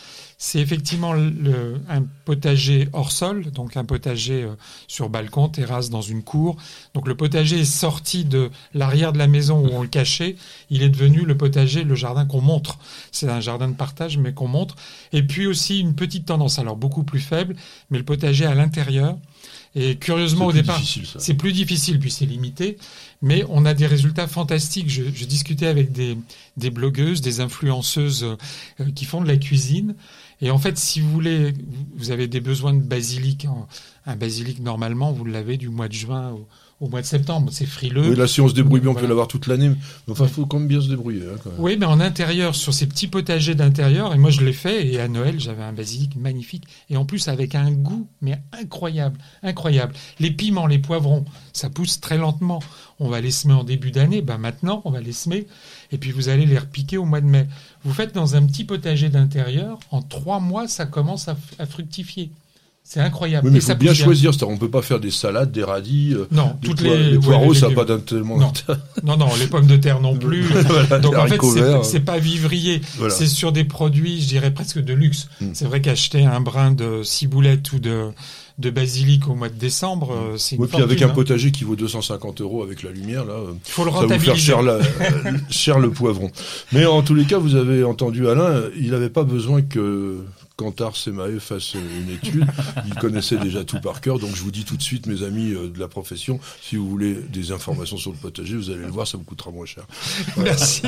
C'est effectivement le, un potager hors sol, donc un potager euh, sur balcon, terrasse, dans une cour. Donc le potager est sorti de l'arrière de la maison où on le cachait. Il est devenu le potager, le jardin qu'on montre. C'est un jardin de partage, mais qu'on montre. Et puis aussi une petite tendance, alors beaucoup plus faible, mais le potager à l'intérieur. Et curieusement, au départ, c'est plus difficile, puis c'est limité, mais on a des résultats fantastiques. Je, je discutais avec des, des, blogueuses, des influenceuses euh, qui font de la cuisine. Et en fait, si vous voulez, vous avez des besoins de basilic. Un basilic, normalement, vous l'avez du mois de juin au, au mois de septembre. C'est frileux. Oui, là, si on se débrouille bien, on peut l'avoir toute l'année. Mais enfin, il faut quand même bien se débrouiller. Hein, oui, mais en intérieur, sur ces petits potagers d'intérieur, et moi je l'ai fait, et à Noël, j'avais un basilic magnifique, et en plus avec un goût, mais incroyable, incroyable. Les piments, les poivrons, ça pousse très lentement. On va les semer en début d'année, ben maintenant, on va les semer, et puis vous allez les repiquer au mois de mai. Vous faites dans un petit potager d'intérieur, en trois mois, ça commence à fructifier. C'est incroyable. Oui, mais il faut bien choisir. On ne peut pas faire des salades, des radis. Euh, non, toutes les, les poireaux, ça n'a pas tellement. Non. non, non, les pommes de terre non plus. Donc en fait, c'est pas vivrier. C'est sur des produits, je dirais presque de luxe. Hmm. C'est vrai qu'acheter un brin de ciboulette ou de de basilic au mois de décembre, euh, c'est une Oui, puis avec un hein. potager qui vaut 250 euros avec la lumière, là, euh, Faut le ça va vous faire cher, cher le poivron. Mais en tous les cas, vous avez entendu Alain, il n'avait pas besoin que Cantar Semae fasse une étude. Il connaissait déjà tout par cœur. Donc je vous dis tout de suite, mes amis euh, de la profession, si vous voulez des informations sur le potager, vous allez le voir, ça vous coûtera moins cher. Merci.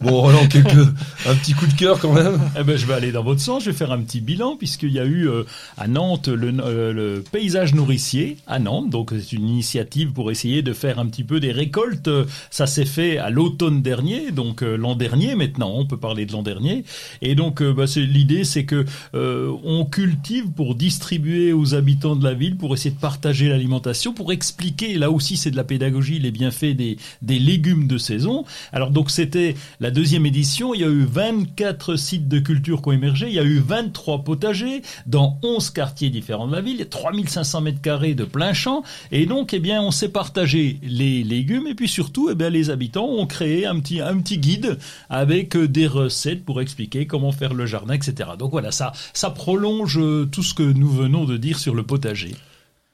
bon, Roland, quelques, un petit coup de cœur quand même. Eh ben, je vais aller dans votre sens. Je vais faire un petit bilan puisqu'il y a eu euh, à Nantes le, euh, le, paysage nourricier à Nantes. Donc c'est une initiative pour essayer de faire un petit peu des récoltes. Ça s'est fait à l'automne dernier, donc l'an dernier maintenant. On peut parler de l'an dernier. Et donc bah, c'est l'idée c'est que euh, on cultive pour distribuer aux habitants de la ville, pour essayer de partager l'alimentation, pour expliquer, là aussi c'est de la pédagogie, les bienfaits des, des légumes de saison. Alors donc c'était la deuxième édition, il y a eu 24 sites de culture qui ont émergé, il y a eu 23 potagers dans 11 quartiers différents de la ville, il y a 3500 mètres carrés de plein champ, et donc eh bien on s'est partagé les légumes, et puis surtout eh bien les habitants ont créé un petit, un petit guide avec des recettes pour expliquer comment faire le jardin, etc. Donc voilà, ça, ça prolonge euh, tout ce que nous venons de dire sur le potager.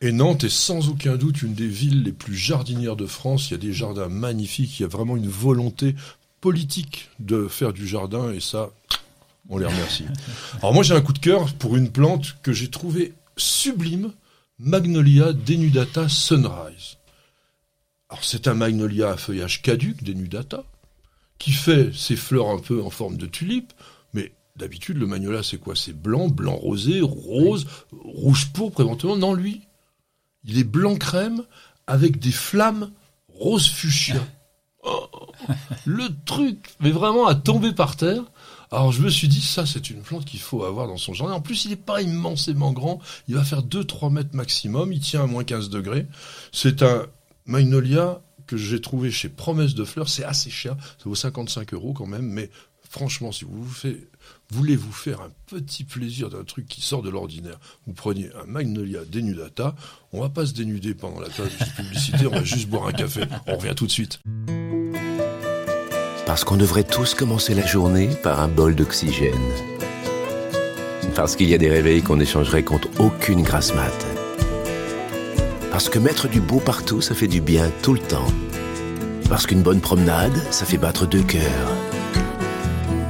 Et Nantes est sans aucun doute une des villes les plus jardinières de France. Il y a des jardins magnifiques, il y a vraiment une volonté politique de faire du jardin et ça, on les remercie. Alors moi j'ai un coup de cœur pour une plante que j'ai trouvée sublime, Magnolia denudata sunrise. Alors c'est un magnolia à feuillage caduc, denudata, qui fait ses fleurs un peu en forme de tulipe, D'habitude, le magnolia, c'est quoi? C'est blanc, blanc rosé, rose, rouge pourpre éventuellement. Non, lui, il est blanc crème avec des flammes rose fuchsia. Oh, le truc, mais vraiment à tomber par terre. Alors je me suis dit, ça c'est une plante qu'il faut avoir dans son jardin. En plus, il n'est pas immensément grand. Il va faire 2-3 mètres maximum. Il tient à moins 15 degrés. C'est un magnolia que j'ai trouvé chez Promesse de Fleurs. C'est assez cher. Ça vaut 55 euros quand même. Mais franchement, si vous vous faites Voulez-vous faire un petit plaisir d'un truc qui sort de l'ordinaire? Vous prenez un Magnolia Denudata. On va pas se dénuder pendant la période de publicité, on va juste boire un café. On revient tout de suite. Parce qu'on devrait tous commencer la journée par un bol d'oxygène. Parce qu'il y a des réveils qu'on échangerait contre aucune grasse mat. Parce que mettre du beau partout, ça fait du bien tout le temps. Parce qu'une bonne promenade, ça fait battre deux cœurs.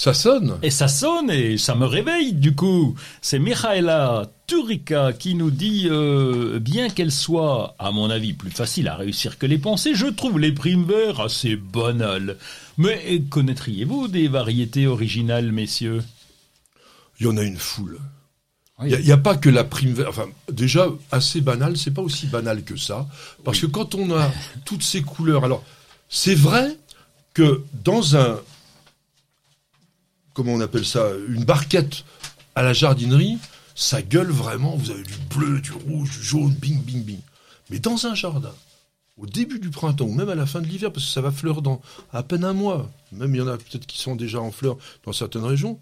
Ça sonne. Et ça sonne et ça me réveille du coup. C'est Michaela Turika qui nous dit euh, bien qu'elle soit, à mon avis, plus facile à réussir que les pensées, je trouve les primes verts assez banales. Mais connaîtriez-vous des variétés originales, messieurs? Il y en a une foule. Il n'y a, pas que la prime verte. Enfin, déjà, assez banal, c'est pas aussi banal que ça. Parce que quand on a toutes ces couleurs. Alors, c'est vrai que dans un, comment on appelle ça, une barquette à la jardinerie, ça gueule vraiment. Vous avez du bleu, du rouge, du jaune, bing, bing, bing. Mais dans un jardin, au début du printemps ou même à la fin de l'hiver, parce que ça va fleurir dans à peine un mois, même il y en a peut-être qui sont déjà en fleurs dans certaines régions,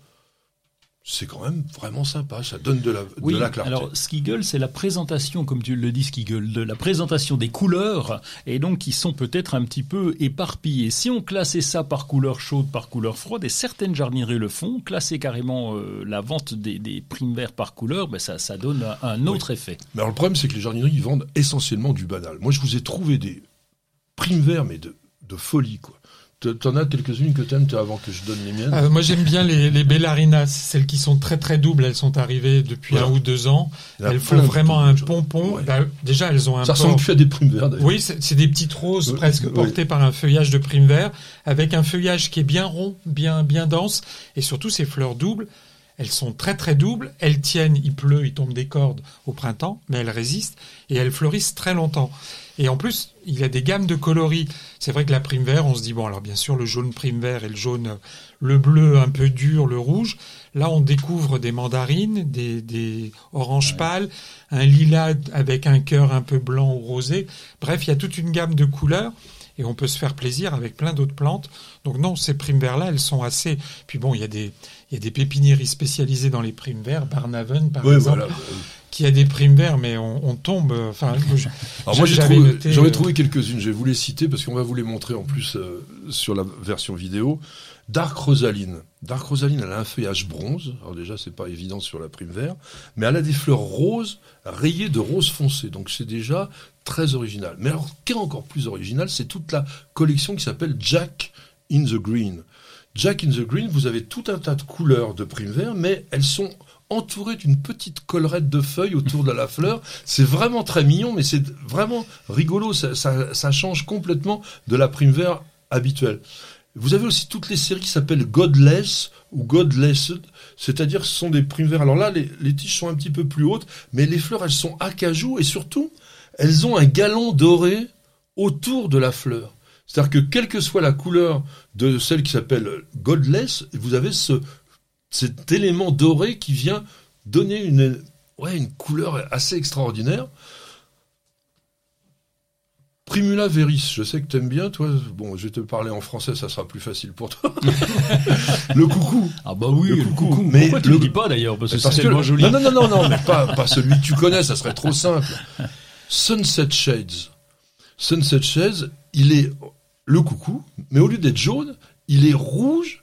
c'est quand même vraiment sympa. Ça donne de la, Oui, de la clarté. alors ce qui gueule, c'est la présentation, comme tu le dis, ce qui gueule, de la présentation des couleurs, et donc qui sont peut-être un petit peu éparpillées. Si on classait ça par couleur chaude, par couleur froide, et certaines jardineries le font, classer carrément euh, la vente des, des primes verts par couleur, ben ça, ça donne un, un autre effet. Mais alors le problème, c'est que les jardineries ils vendent essentiellement du banal. Moi, je vous ai trouvé des primes verts, mais de, de folie, quoi. T'en as quelques-unes que t'aimes, avant que je donne les miennes. Euh, moi j'aime bien les, les Bellarinas, celles qui sont très très doubles. Elles sont arrivées depuis Voilà. un ou deux ans. Elles font vraiment un pompon. Ouais. Bah, déjà elles ont un Ça port- ressemble plus à des primes d'ailleurs. Oui, c'est c'est des petites roses Oui, presque oui. portées par un feuillage de prime vert, avec un feuillage qui est bien rond, bien bien dense, et surtout ces fleurs doubles. Elles sont très très doubles, elles tiennent, il pleut, il tombe des cordes au printemps, mais elles résistent et elles fleurissent très longtemps. Et en plus, il y a des gammes de coloris. C'est vrai que la prime vert, on se dit bon alors bien sûr le jaune prime vert et le jaune, le bleu un peu dur, le rouge. Là, on découvre des mandarines, des, des oranges pâles, un lilas avec un cœur un peu blanc ou rosé. Bref, il y a toute une gamme de couleurs et on peut se faire plaisir avec plein d'autres plantes. Donc non, ces primes verts là, elles sont assez. Puis bon, il y a des il y a des pépiniéries spécialisées dans les primes verts, Barnaven par Oui, exemple, voilà. Qui a des primes verts, mais on, on tombe. euh, Enfin, je- Alors moi j'ai trouvé, j'en ai euh, trouvé quelques-unes. Je vais vous les citer parce qu'on va vous les montrer en plus euh, sur la version vidéo. Dark Rosaline. Dark Rosaline, elle a un feuillage bronze. Alors déjà, c'est pas évident sur la prime vert, mais elle a des fleurs roses rayées de rose foncé. Donc c'est déjà très original. Mais alors, qui est encore plus original, c'est toute la collection qui s'appelle Jack in the Green. Jack in the Green, vous avez tout un tas de couleurs de prime vert, mais elles sont entourées d'une petite collerette de feuilles autour de la fleur. C'est vraiment très mignon, mais c'est vraiment rigolo. Ça, change complètement de la prime vert habituelle. Vous avez aussi toutes les séries qui s'appellent Godless ou Godlessed, c'est-à-dire ce sont des primes verts. Alors là, les, les tiges sont un petit peu plus hautes, mais les fleurs, elles sont acajou et surtout, elles ont un galon doré autour de la fleur. C'est-à-dire que quelle que soit la couleur de celle qui s'appelle Godless, vous avez ce, cet élément doré qui vient donner une, ouais, une couleur assez extraordinaire. Primula veris, je sais que t'aimes bien, toi. Bon, je vais te parler en français, ça sera plus facile pour toi. le coucou. Ah bah oui, Le le coucou. coucou. Mais Pourquoi tu le- le dis pas d'ailleurs Parce que c'est tellement joli. non, non, non, non, non, mais pas, pas celui que tu connais, ça serait trop simple. Sunset Shades. Sunset Shades, il est le coucou, mais au lieu d'être jaune, il est rouge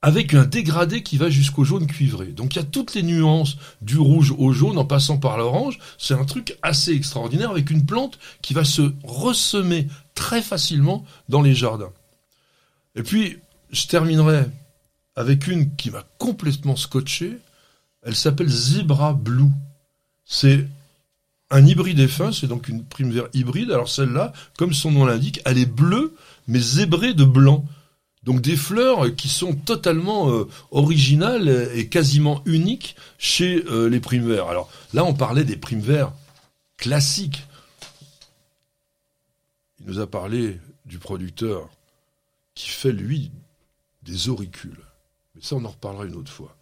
avec un dégradé qui va jusqu'au jaune cuivré. Donc il y a toutes les nuances du rouge au jaune en passant par l'orange. C'est un truc assez extraordinaire avec une plante qui va se ressemer très facilement dans les jardins. Et puis, je terminerai avec une qui m'a complètement scotché. Elle s'appelle Zebra Blue. C'est un hybride fin, c'est donc une prime hybride. Alors celle-là, comme son nom l'indique, elle est bleue, mais zébrée de blanc. Donc des fleurs qui sont totalement euh, originales et quasiment uniques chez euh, les primes verts. Alors là, on parlait des primes verts classiques. Il nous a parlé du producteur qui fait, lui, des auricules. Mais ça, on en reparlera une autre fois.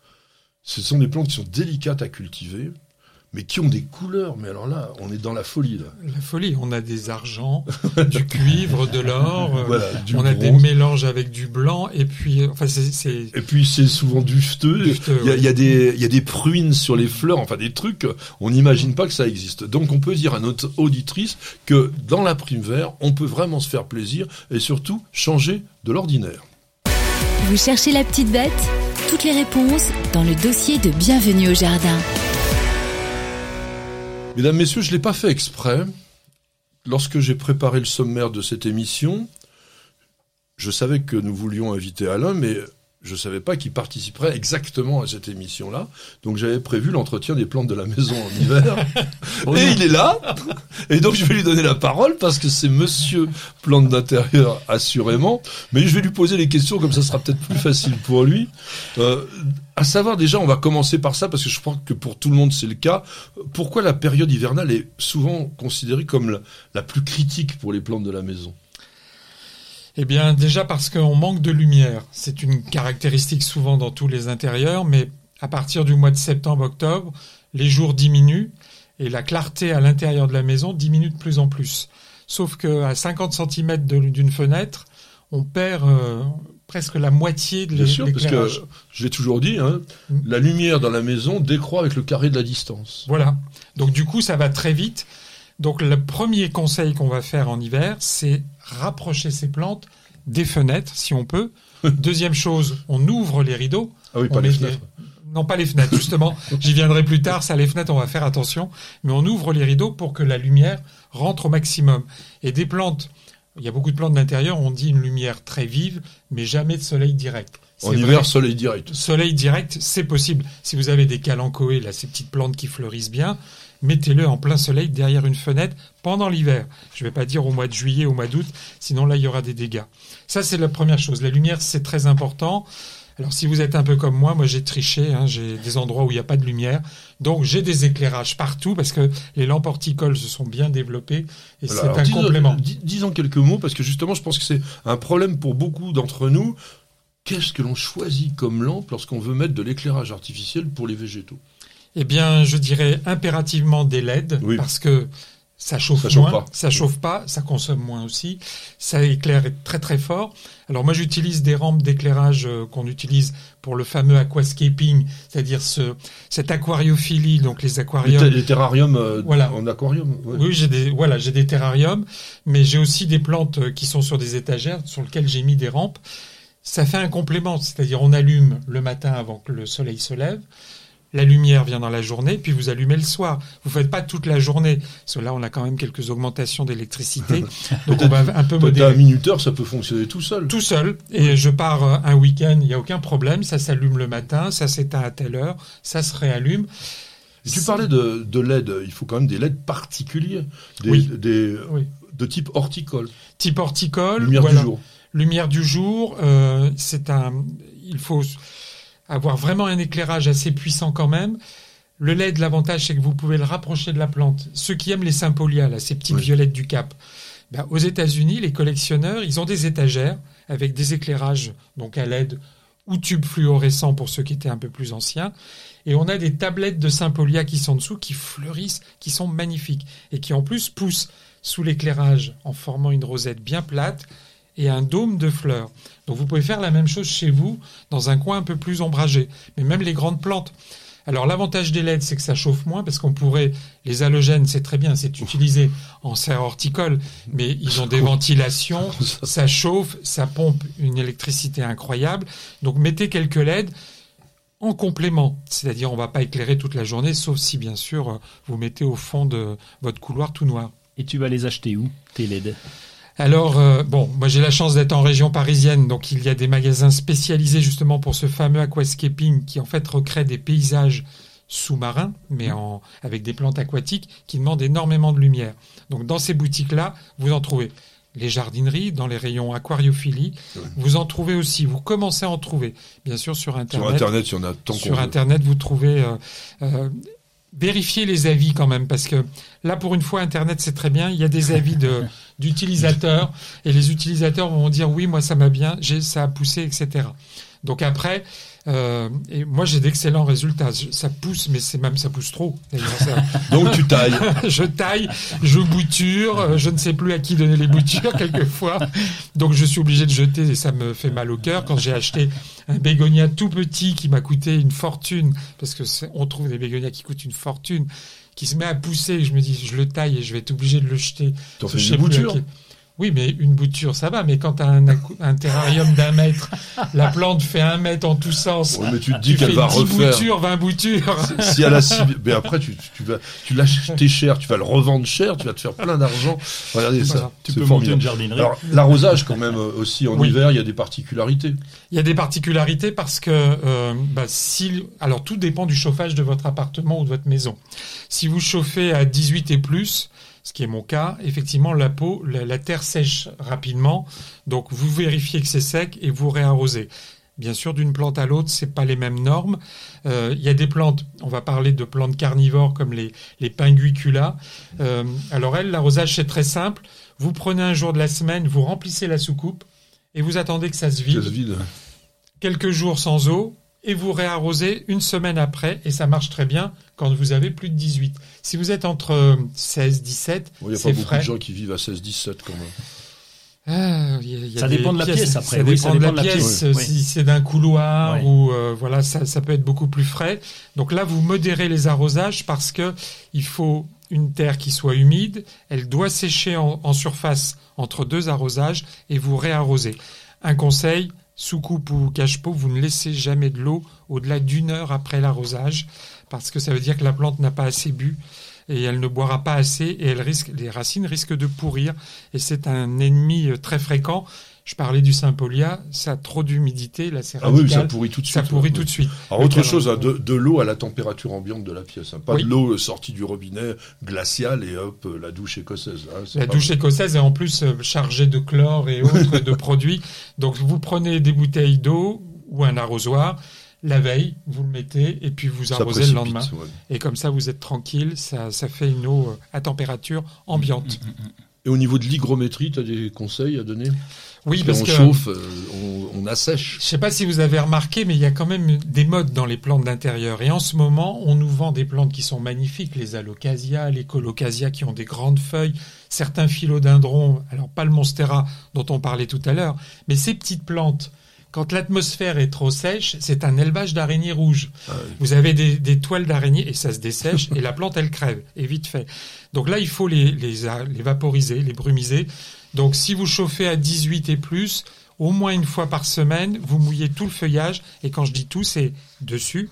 Ce sont des plantes qui sont délicates à cultiver, mais qui ont des couleurs. Mais alors là, on est dans la folie, là. La folie. On a des argents, du cuivre, de l'or. euh, Voilà, du on a des mélanges avec du blanc. Et puis, euh, enfin, c'est- c'est Et puis c'est souvent dufteux. Dufteux, il, y a, ouais. il y a des, il y a des pruines sur les fleurs, enfin des trucs, on n'imagine pas que ça existe. Donc on peut dire à notre auditrice que dans la prime vert, on peut vraiment se faire plaisir et surtout changer de l'ordinaire. Vous cherchez la petite bête? Toutes les réponses dans le dossier de Bienvenue au jardin. Mesdames, Messieurs, je ne l'ai pas fait exprès. Lorsque j'ai préparé le sommaire de cette émission, je savais que nous voulions inviter Alain, mais je ne savais pas qu'il participerait exactement à cette émission-là. Donc j'avais prévu l'entretien des plantes de la maison en hiver. et il est là. Et donc je vais lui donner la parole parce que c'est monsieur plante d'intérieur, assurément. Mais je vais lui poser les questions, comme ça sera peut-être plus facile pour lui. Euh, à savoir déjà, on va commencer par ça parce que je crois que pour tout le monde c'est le cas. Pourquoi la période hivernale est souvent considérée comme la, la plus critique pour les plantes de la maison? Eh bien, déjà parce qu'on manque de lumière. C'est une caractéristique souvent dans tous les intérieurs, mais à partir du mois de septembre-octobre, les jours diminuent et la clarté à l'intérieur de la maison diminue de plus en plus. Sauf qu'à 50 cm d'une fenêtre, on perd euh, presque la moitié de Bien sûr, parce que je l'ai toujours dit, hein, Mm. la lumière dans la maison décroît avec le carré de la distance. Voilà. Donc du coup, ça va très vite. Donc le premier conseil qu'on va faire en hiver, c'est rapprocher ces plantes des fenêtres, si on peut. Deuxième chose, on ouvre les rideaux. Ah oui, On pas les fenêtres. Non, pas les fenêtres, justement. J'y viendrai plus tard. Ça, les fenêtres, on va faire attention. Mais on ouvre les rideaux pour que la lumière rentre au maximum. Et des plantes, il y a beaucoup de plantes d'intérieur, on dit une lumière très vive, mais jamais de soleil direct. En hiver, soleil direct. Soleil direct, c'est possible. Si vous avez des calanchoées, là, ces petites plantes qui fleurissent bien, mettez-le en plein soleil derrière une fenêtre pendant l'hiver. Je ne vais pas dire au mois de juillet, au mois d'août, sinon là, il y aura des dégâts. Ça, c'est la première chose. La lumière, c'est très important. Alors, si vous êtes un peu comme moi, moi, j'ai triché. hein, j'ai des endroits où il n'y a pas de lumière. Donc, j'ai des éclairages partout parce que les lampes horticoles se sont bien développées et Voilà. c'est un disons- complément. dis- Disons quelques mots, parce que justement, je pense que c'est un problème pour beaucoup d'entre nous. Qu'est-ce que l'on choisit comme lampe lorsqu'on veut mettre de l'éclairage artificiel pour les végétaux? Eh bien, je dirais impérativement des LED Oui. parce que ça chauffe Ça chauffe moins, pas. ça chauffe pas, ça consomme moins aussi, ça éclaire très très fort. Alors moi j'utilise des rampes d'éclairage euh, qu'on utilise pour le fameux aquascaping, c'est-à-dire ce cette aquariophilie, donc les les, aquariums. ter- les terrariums euh, Voilà. en aquarium ouais. Oui, j'ai des voilà, j'ai des terrariums, mais j'ai aussi des plantes euh, qui sont sur des étagères sur lesquelles j'ai mis des rampes. Ça fait un complément, c'est-à-dire on allume le matin avant que le soleil se lève. La lumière vient dans la journée, puis vous allumez le soir. Vous faites pas toute la journée. Là, on a quand même quelques augmentations d'électricité. donc on va un peu à un modérer. minuteur, ça peut fonctionner tout seul. Tout seul. Et je pars euh, un week-end, il n'y a aucun problème. Ça s'allume le matin, ça s'éteint à telle heure, ça se réallume. Et tu parlais de, de LED, il faut quand même des LED particuliers, des, Oui. des- Oui. de type horticole, Type horticole. lumière voilà. du jour. Lumière du jour, euh, c'est un. Il faut avoir vraiment un éclairage assez puissant quand même. Le LED, l'avantage, c'est que vous pouvez le rapprocher de la plante. Ceux qui aiment les sympholia, là, ces petites Oui. violettes du Cap, ben, aux États-Unis, les collectionneurs, ils ont des étagères avec des éclairages, donc à LED ou tubes fluorescents pour ceux qui étaient un peu plus anciens. Et on a des tablettes de Sympolia qui sont dessous, qui fleurissent, qui sont magnifiques et qui en plus poussent sous l'éclairage en formant une rosette bien plate et un dôme de fleurs. Donc vous pouvez faire la même chose chez vous, dans un coin un peu plus ombragé, mais même les grandes plantes. Alors l'avantage des LED, c'est que ça chauffe moins, parce qu'on pourrait, les halogènes, c'est très bien, c'est utilisé en serre horticole, mais ils ont des ventilations, ça chauffe, ça pompe une électricité incroyable. Donc mettez quelques LED en complément, c'est-à-dire on va pas éclairer toute la journée, sauf si bien sûr vous mettez au fond de votre couloir tout noir. Et tu vas les acheter où, tes LED? Alors, euh, bon, moi j'ai la chance d'être en région parisienne, donc il y a des magasins spécialisés justement pour ce fameux aquascaping qui en fait recrée des paysages sous-marins, mais en, avec des plantes aquatiques qui demandent énormément de lumière. Donc dans ces boutiques-là, vous en trouvez. Les jardineries, dans les rayons aquariophilie, vous en trouvez aussi. Vous commencez à en trouver, bien sûr, sur Internet. Sur Internet, il y en a tant Sur veut. Internet, vous trouvez. Euh, euh, vérifiez les avis quand même, parce que là, pour une fois, Internet, c'est très bien. Il y a des avis de d'utilisateurs, et les utilisateurs vont dire oui, moi, ça m'a bien, j'ai ça a poussé, etc. Donc après, euh, et moi, j'ai d'excellents résultats. Je- Ça pousse, mais c'est même ça pousse trop. Ça- Donc tu tailles. je taille, je bouture, euh, je ne sais plus à qui donner les boutures quelquefois. Donc je suis obligé de jeter et ça me fait mal au cœur quand j'ai acheté un bégonia tout petit qui m'a coûté une fortune parce que on trouve des bégonias qui coûtent une fortune qui se met à pousser et je me dis je le taille et je vais être obligé de le jeter. T'en fais une bouture. qui- Oui, mais une bouture, ça va. Mais quand tu as un, terrarium d'un mètre, la plante fait un mètre en tous sens. Ouais, mais tu te dis Tu fais qu'elle va 10 refaire. boutures, 20 boutures. Si elle a si... Mais après, tu, tu vas, tu l'acheter cher, tu vas le revendre cher, tu vas te faire plein d'argent. Regardez ça. Tu peux monter une jardinerie. Alors, l'arrosage, quand même, euh, aussi, en Oui. hiver, il y a des particularités. Il y a des particularités parce que euh, bah, si alors tout dépend du chauffage de votre appartement ou de votre maison. Si vous chauffez à 18 et plus, ce qui est mon cas, effectivement la peau, la, la terre sèche rapidement, donc vous vérifiez que c'est sec et vous réarrosez. Bien sûr, d'une plante à l'autre, c'est pas les mêmes normes. Euh, Il y a des plantes, on va parler de plantes carnivores comme les, les pinguicula. Euh, alors elles, l'arrosage c'est très simple. Vous prenez un jour de la semaine, vous remplissez la soucoupe et vous attendez que ça se Ça vide. se vide. quelques jours sans eau et vous réarrosez une semaine après et ça marche très bien quand vous avez plus de 18. Si vous êtes entre 16, 17, Bon, Il n'y a pas beaucoup frais. de gens qui vivent à 16-17 quand même. Ah, y a- y a Ça dépend de la pièces, pièce, après. Ça Oui, dépend ça de la dépend de la pièce. pièce, oui. Si c'est d'un couloir ou euh, voilà, ça, ça peut être beaucoup plus frais. Donc là, vous modérez les arrosages parce que il faut une terre qui soit humide. Elle doit sécher en, en surface entre deux arrosages et vous réarrosez. Un conseil. Sous coupe ou cache-pot, vous ne laissez jamais de l'eau au-delà d'une heure après l'arrosage, parce que ça veut dire que la plante n'a pas assez bu et elle ne boira pas assez et elle risque, les racines risquent de pourrir et c'est un ennemi euh, très fréquent. Je parlais du Sympolia, ça a trop d'humidité, là c'est Ah oui, ça pourrit tout de suite. ça pourrit ouais. tout de suite. Alors autre Le chose, hein, de, de l'eau à la température ambiante de la pièce. hein. Pas Oui. de l'eau sortie du robinet glacial et hop, euh, la douche écossaise. hein. La douche écossaise est en plus euh, chargée de chlore et autres de produits. Donc vous prenez des bouteilles d'eau ou un arrosoir, la veille, vous le mettez et puis vous arrosez le lendemain. ouais. Et comme ça vous êtes tranquille, ça, ça fait une eau euh, à température ambiante. Et au niveau de l'hygrométrie, tu as des conseils à donner? Oui, Parce parce qu'on chauffe, euh, on, on assèche. Je sais pas si vous avez remarqué, mais il y a quand même des modes dans les plantes d'intérieur. Et en ce moment, on nous vend des plantes qui sont magnifiques, les alocasias, les colocasias qui ont des grandes feuilles, certains philodendrons, alors pas le monstera dont on parlait tout à l'heure, mais ces petites plantes, quand l'atmosphère est trop sèche, c'est un élevage d'araignées rouges. Ah oui. Vous avez des, des toiles d'araignées et ça se dessèche et la plante elle crève et vite fait. Donc là il faut les, les vaporiser, les brumiser. Donc si vous chauffez à 18 et plus, au moins une fois par semaine, vous mouillez tout le feuillage et quand je dis tout c'est dessus,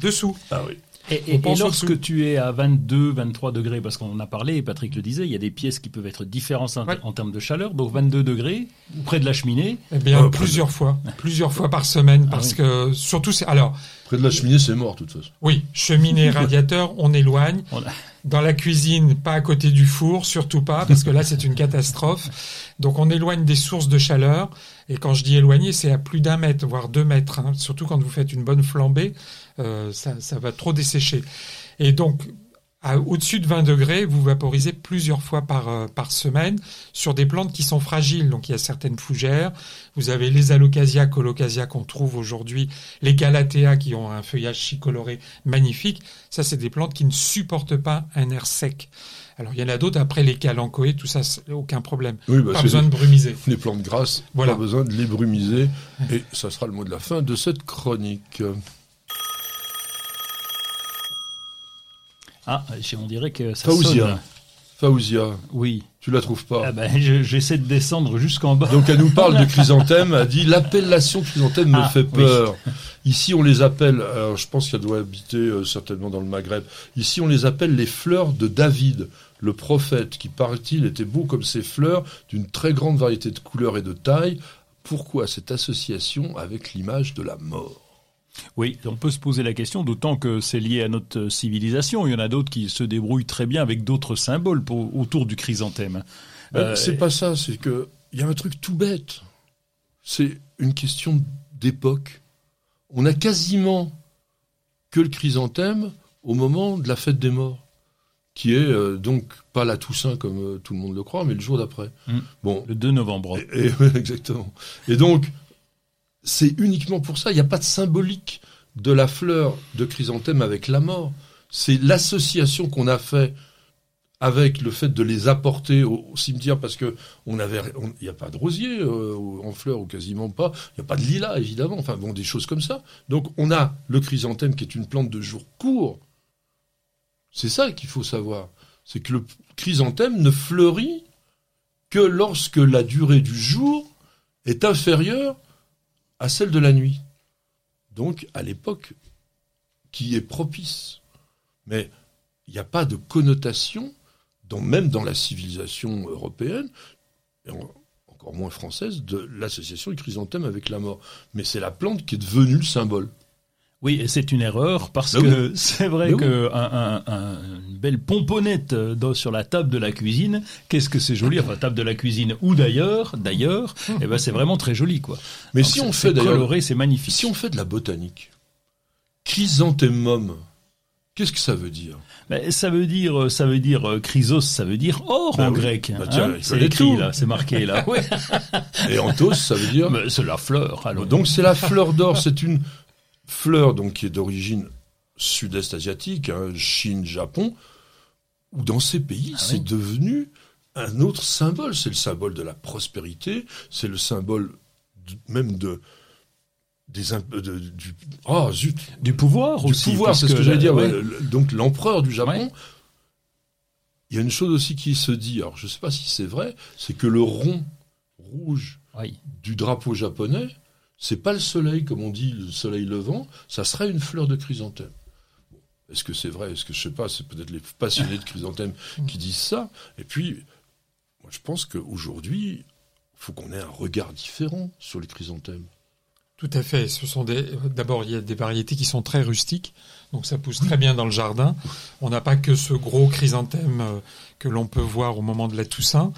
dessous. Ah oui. Et, et- et lorsque tu es à 22, 23 degrés, parce qu'on en a parlé, Patrick le disait, il y a des pièces qui peuvent être différentes en, Ouais. en termes de chaleur. Donc 22 degrés, près de la cheminée. Eh bien Oh, plusieurs fois, plusieurs fois par semaine Ah parce oui. que surtout c'est alors Près de la cheminée, c'est mort, de toute façon. oui cheminée radiateur on éloigne. On a- Dans la cuisine, pas à côté du four, surtout pas, parce que là c'est une catastrophe. Donc on éloigne des sources de chaleur. Et quand je dis éloigner, c'est à plus d'un mètre, voire deux mètres. hein. Surtout quand vous faites une bonne flambée, euh, ça, ça va trop dessécher. Et donc au-dessus de 20 degrés, vous vaporisez plusieurs fois par, euh, par semaine sur des plantes qui sont fragiles. Donc il y a certaines fougères. Vous avez les alocasia, colocasia qu'on trouve aujourd'hui, les calathea qui ont un feuillage chicoloré magnifique. Ça, c'est des plantes qui ne supportent pas un air sec. Alors il y en a d'autres, après les calanchoées, tout ça, aucun problème. Oui, bah, pas besoin de brumiser. les plantes grasses, Voilà. pas besoin de les brumiser. Et ça sera le mot de la fin de cette chronique. Ah, on dirait que ça Faouzia. sonne. Faouzia, Oui. tu la trouves pas Ah ben, je- j'essaie de descendre jusqu'en bas. Donc elle nous parle de chrysanthème, elle dit l'appellation chrysanthème me Ah, fait oui. peur. Ici on les appelle, alors je pense qu'elle doit habiter euh, certainement dans le Maghreb, ici on les appelle les fleurs de David, le prophète, qui paraît-il était beau comme ces fleurs, d'une très grande variété de couleurs et de tailles. Pourquoi cette association avec l'image de la mort? Oui, on peut se poser la question, d'autant que c'est lié à notre civilisation. Il y en a d'autres qui se débrouillent très bien avec d'autres symboles pour- autour du chrysanthème. Euh, C'est pas ça, c'est que il y a un truc tout bête. C'est une question d'époque. On a quasiment que le chrysanthème au moment de la fête des morts, qui est euh, donc pas la Toussaint comme euh, tout le monde le croit, mais le jour d'après. Mm. Bon, Le 2 novembre. et- et- exactement. Et donc, c'est uniquement pour ça. Il n'y a pas de symbolique de la fleur de chrysanthème avec la mort. C'est l'association qu'on a fait avec le fait de les apporter au, cimetière parce que on avait, il n'y a pas de rosier euh, en fleurs ou quasiment pas. Il n'y a pas de lilas évidemment. Enfin bon, des choses comme ça. Donc on a le chrysanthème qui est une plante de jour court. C'est ça qu'il faut savoir. C'est que le chrysanthème ne fleurit que lorsque la durée du jour est inférieure à celle de la nuit. Donc à l'époque qui est propice. Mais il n'y a pas de connotation, même dans la civilisation européenne, et en- encore moins française, de l'association du chrysanthème avec la mort. Mais c'est la plante qui est devenue le symbole. Oui, et c'est une erreur parce Ben que c'est vrai Ben oui. que un- un- un- une belle pomponnette euh, dans- sur la table de la cuisine, qu'est-ce que c'est joli, enfin table de la cuisine ou d'ailleurs, d'ailleurs, eh ben c'est vraiment très joli quoi. Mais Donc, si on fait d'ailleurs coloré, c'est magnifique. Si on fait de la botanique, chrysanthemum, Qu'est-ce que ça veut dire? Ben, ça veut dire, ça veut dire euh, chrysos, ça veut dire or Bah en oui. grec. Bah tiens, hein. il c'est écrit tout. là, c'est marqué là. Ouais. Et anthos, ça veut dire? Mais c'est la fleur. Alors. Donc c'est la fleur d'or, c'est une fleur donc qui est d'origine sud-est asiatique, hein, Chine, Japon, où dans ces pays Ah c'est oui. devenu un autre symbole. C'est le symbole de la prospérité, c'est le symbole de- même de des imp- de- du oh zut du pouvoir du aussi. pouvoir, c'est ce que, j'allais dire. ouais. ouais, le- donc l'empereur du Japon. Ouais. Il y a une chose aussi qui se dit, alors je ne sais pas si c'est vrai, c'est que le rond rouge du drapeau japonais, c'est pas le soleil, comme on dit, le soleil levant, ça serait une fleur de chrysanthème. Bon, Est-ce que c'est vrai Est-ce que je sais pas C'est peut-être les passionnés de chrysanthème qui disent ça. Et puis, moi, je pense qu'aujourd'hui, il faut qu'on ait un regard différent sur les chrysanthèmes. Tout à fait. Ce sont des. D'abord, il y a des variétés qui sont très rustiques, donc ça pousse très bien dans le jardin. On n'a pas que ce gros chrysanthème euh, que l'on peut voir au moment de la Toussaint.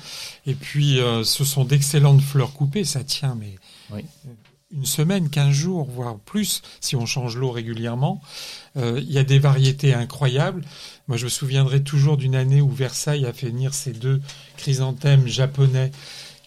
Et puis, euh, ce sont d'excellentes fleurs coupées. Ça tient, mais Oui. Une semaine, quinze jours, voire plus, si on change l'eau régulièrement. Euh, il y a des variétés incroyables. Moi, je me souviendrai toujours d'une année où Versailles a fait venir ces deux chrysanthèmes japonais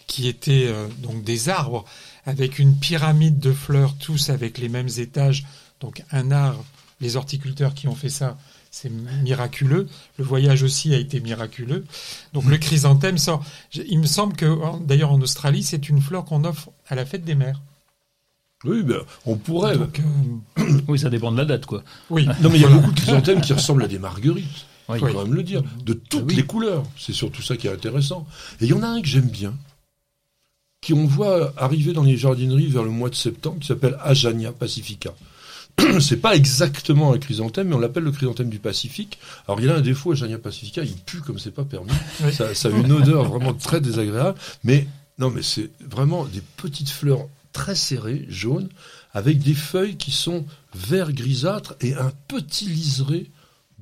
qui étaient euh, donc des arbres avec une pyramide de fleurs, tous avec les mêmes étages. Donc un art, les horticulteurs qui ont fait ça, c'est miraculeux. Le voyage aussi a été miraculeux. Donc le chrysanthème sort. Il me semble que, d'ailleurs en Australie, c'est une fleur qu'on offre à la fête des mères. Oui, ben, on pourrait. Donc, euh, Oui, ça dépend de la date, quoi. oui. Non, mais il y a beaucoup de chrysanthèmes qui ressemblent à des marguerites. Oui. faut quand même le dire, de toutes Ah oui. les couleurs. C'est surtout ça qui est intéressant. Et il y en a un que j'aime bien, qui on voit arriver dans les jardineries vers le mois de septembre, qui s'appelle Ajania pacifica. C'est pas exactement un chrysanthème, mais on l'appelle le chrysanthème du Pacifique. Alors il y a un défaut, Ajania pacifica, il pue comme c'est pas permis. Oui. Ça, ça a une odeur vraiment très désagréable. Mais non, mais c'est vraiment des petites fleurs très serrées, jaunes, avec des feuilles qui sont vert grisâtre et un petit liseré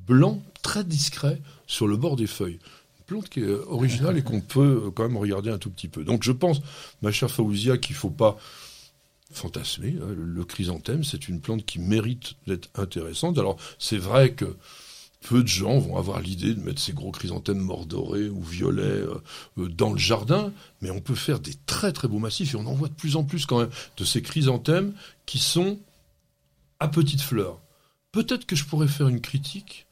blanc très discret sur le bord des feuilles. Une plante qui est originale et qu'on peut euh, quand même regarder un tout petit peu. Donc je pense, ma chère Faouzia, qu'il faut pas fantasmer. hein. Le chrysanthème, c'est une plante qui mérite d'être intéressante. Alors c'est vrai que peu de gens vont avoir l'idée de mettre ces gros chrysanthèmes mordorés ou violets euh, euh, dans le jardin, mais on peut faire des très très beaux massifs et on en voit de plus en plus quand même de ces chrysanthèmes qui sont à petites fleurs. Peut-être que je pourrais faire une critique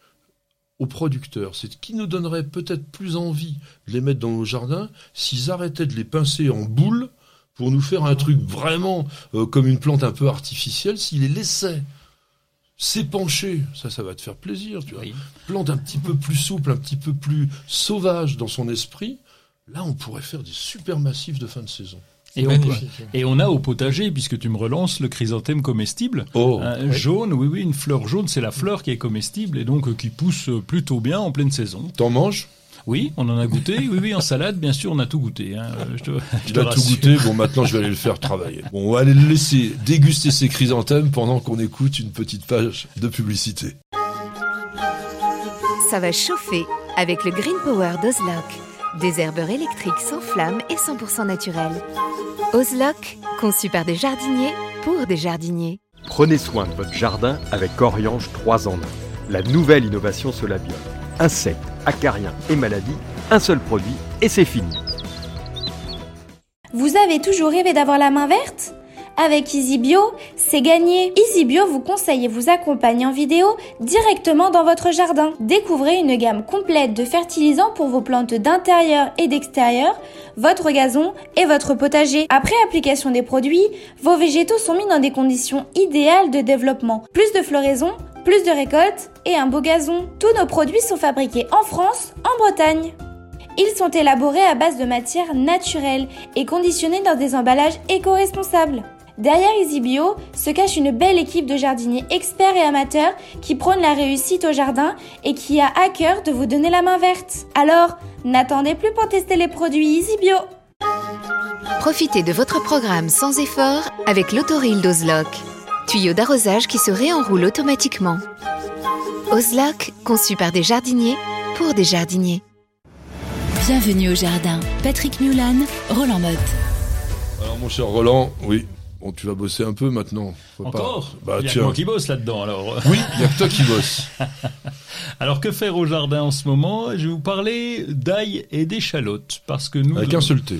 aux producteurs. C'est qui nous donnerait peut-être plus envie de les mettre dans nos jardins s'ils arrêtaient de les pincer en boule pour nous faire un truc vraiment euh, comme une plante un peu artificielle, s'ils les laissaient s'épancher, ça, ça va te faire plaisir, tu vois. Oui. Plante un petit peu plus souple, un petit peu plus sauvage dans son esprit. Là, on pourrait faire des super massifs de fin de saison. Et on, et a au potager, puisque tu me relances, le chrysanthème comestible. Oh, Un Jaune, oui, oui, une fleur jaune, c'est la fleur qui est comestible et donc euh, qui pousse euh, plutôt bien en pleine saison. t'en manges? Oui, on en a goûté, oui, oui, en salade, bien sûr, on a tout goûté. Hein, euh, je te, je Il te a tout goûté. Bon, maintenant, je vais aller le faire travailler. Bon, on va aller le laisser déguster ses chrysanthèmes pendant qu'on écoute une petite page de publicité. Ça va chauffer avec le Green Power d'Ozlock. Des herbeurs électriques sans flamme et 100% naturels. Ozlock, conçu par des jardiniers pour des jardiniers. Prenez soin de votre jardin avec Oriange 3 en 1. La nouvelle innovation Solabiol. Insectes, acariens et maladies, un seul produit et c'est fini. Vous avez toujours rêvé d'avoir la main verte? Avec EasyBio, c'est gagné. EasyBio vous conseille et vous accompagne en vidéo directement dans votre jardin. Découvrez une gamme complète de fertilisants pour vos plantes d'intérieur et d'extérieur, votre gazon et votre potager. Après application des produits, vos végétaux sont mis dans des conditions idéales de développement. Plus de floraison, plus de récoltes et un beau gazon. Tous nos produits sont fabriqués en France, en Bretagne. Ils sont élaborés à base de matières naturelles et conditionnés dans des emballages éco-responsables. Derrière EasyBio se cache une belle équipe de jardiniers experts et amateurs qui prônent la réussite au jardin et qui a à cœur de vous donner la main verte. Alors, n'attendez plus pour tester les produits EasyBio. Profitez de votre programme sans effort avec l'autoril d'Ozlock. Tuyau d'arrosage qui se réenroule automatiquement. Ozlock, conçu par des jardiniers pour des jardiniers. Bienvenue au jardin. Patrick Mulan, Roland Motte. Alors, mon cher Roland, oui, Bon, tu vas bosser un peu maintenant. Faut pas- Encore Bah Il y a que tiens. moi qui bosse là-dedans alors. Oui, il y a que toi qui bosse. Alors que faire au jardin en ce moment? Je vais vous parler d'ail et d'échalotes parce que nous Avec un seul thé.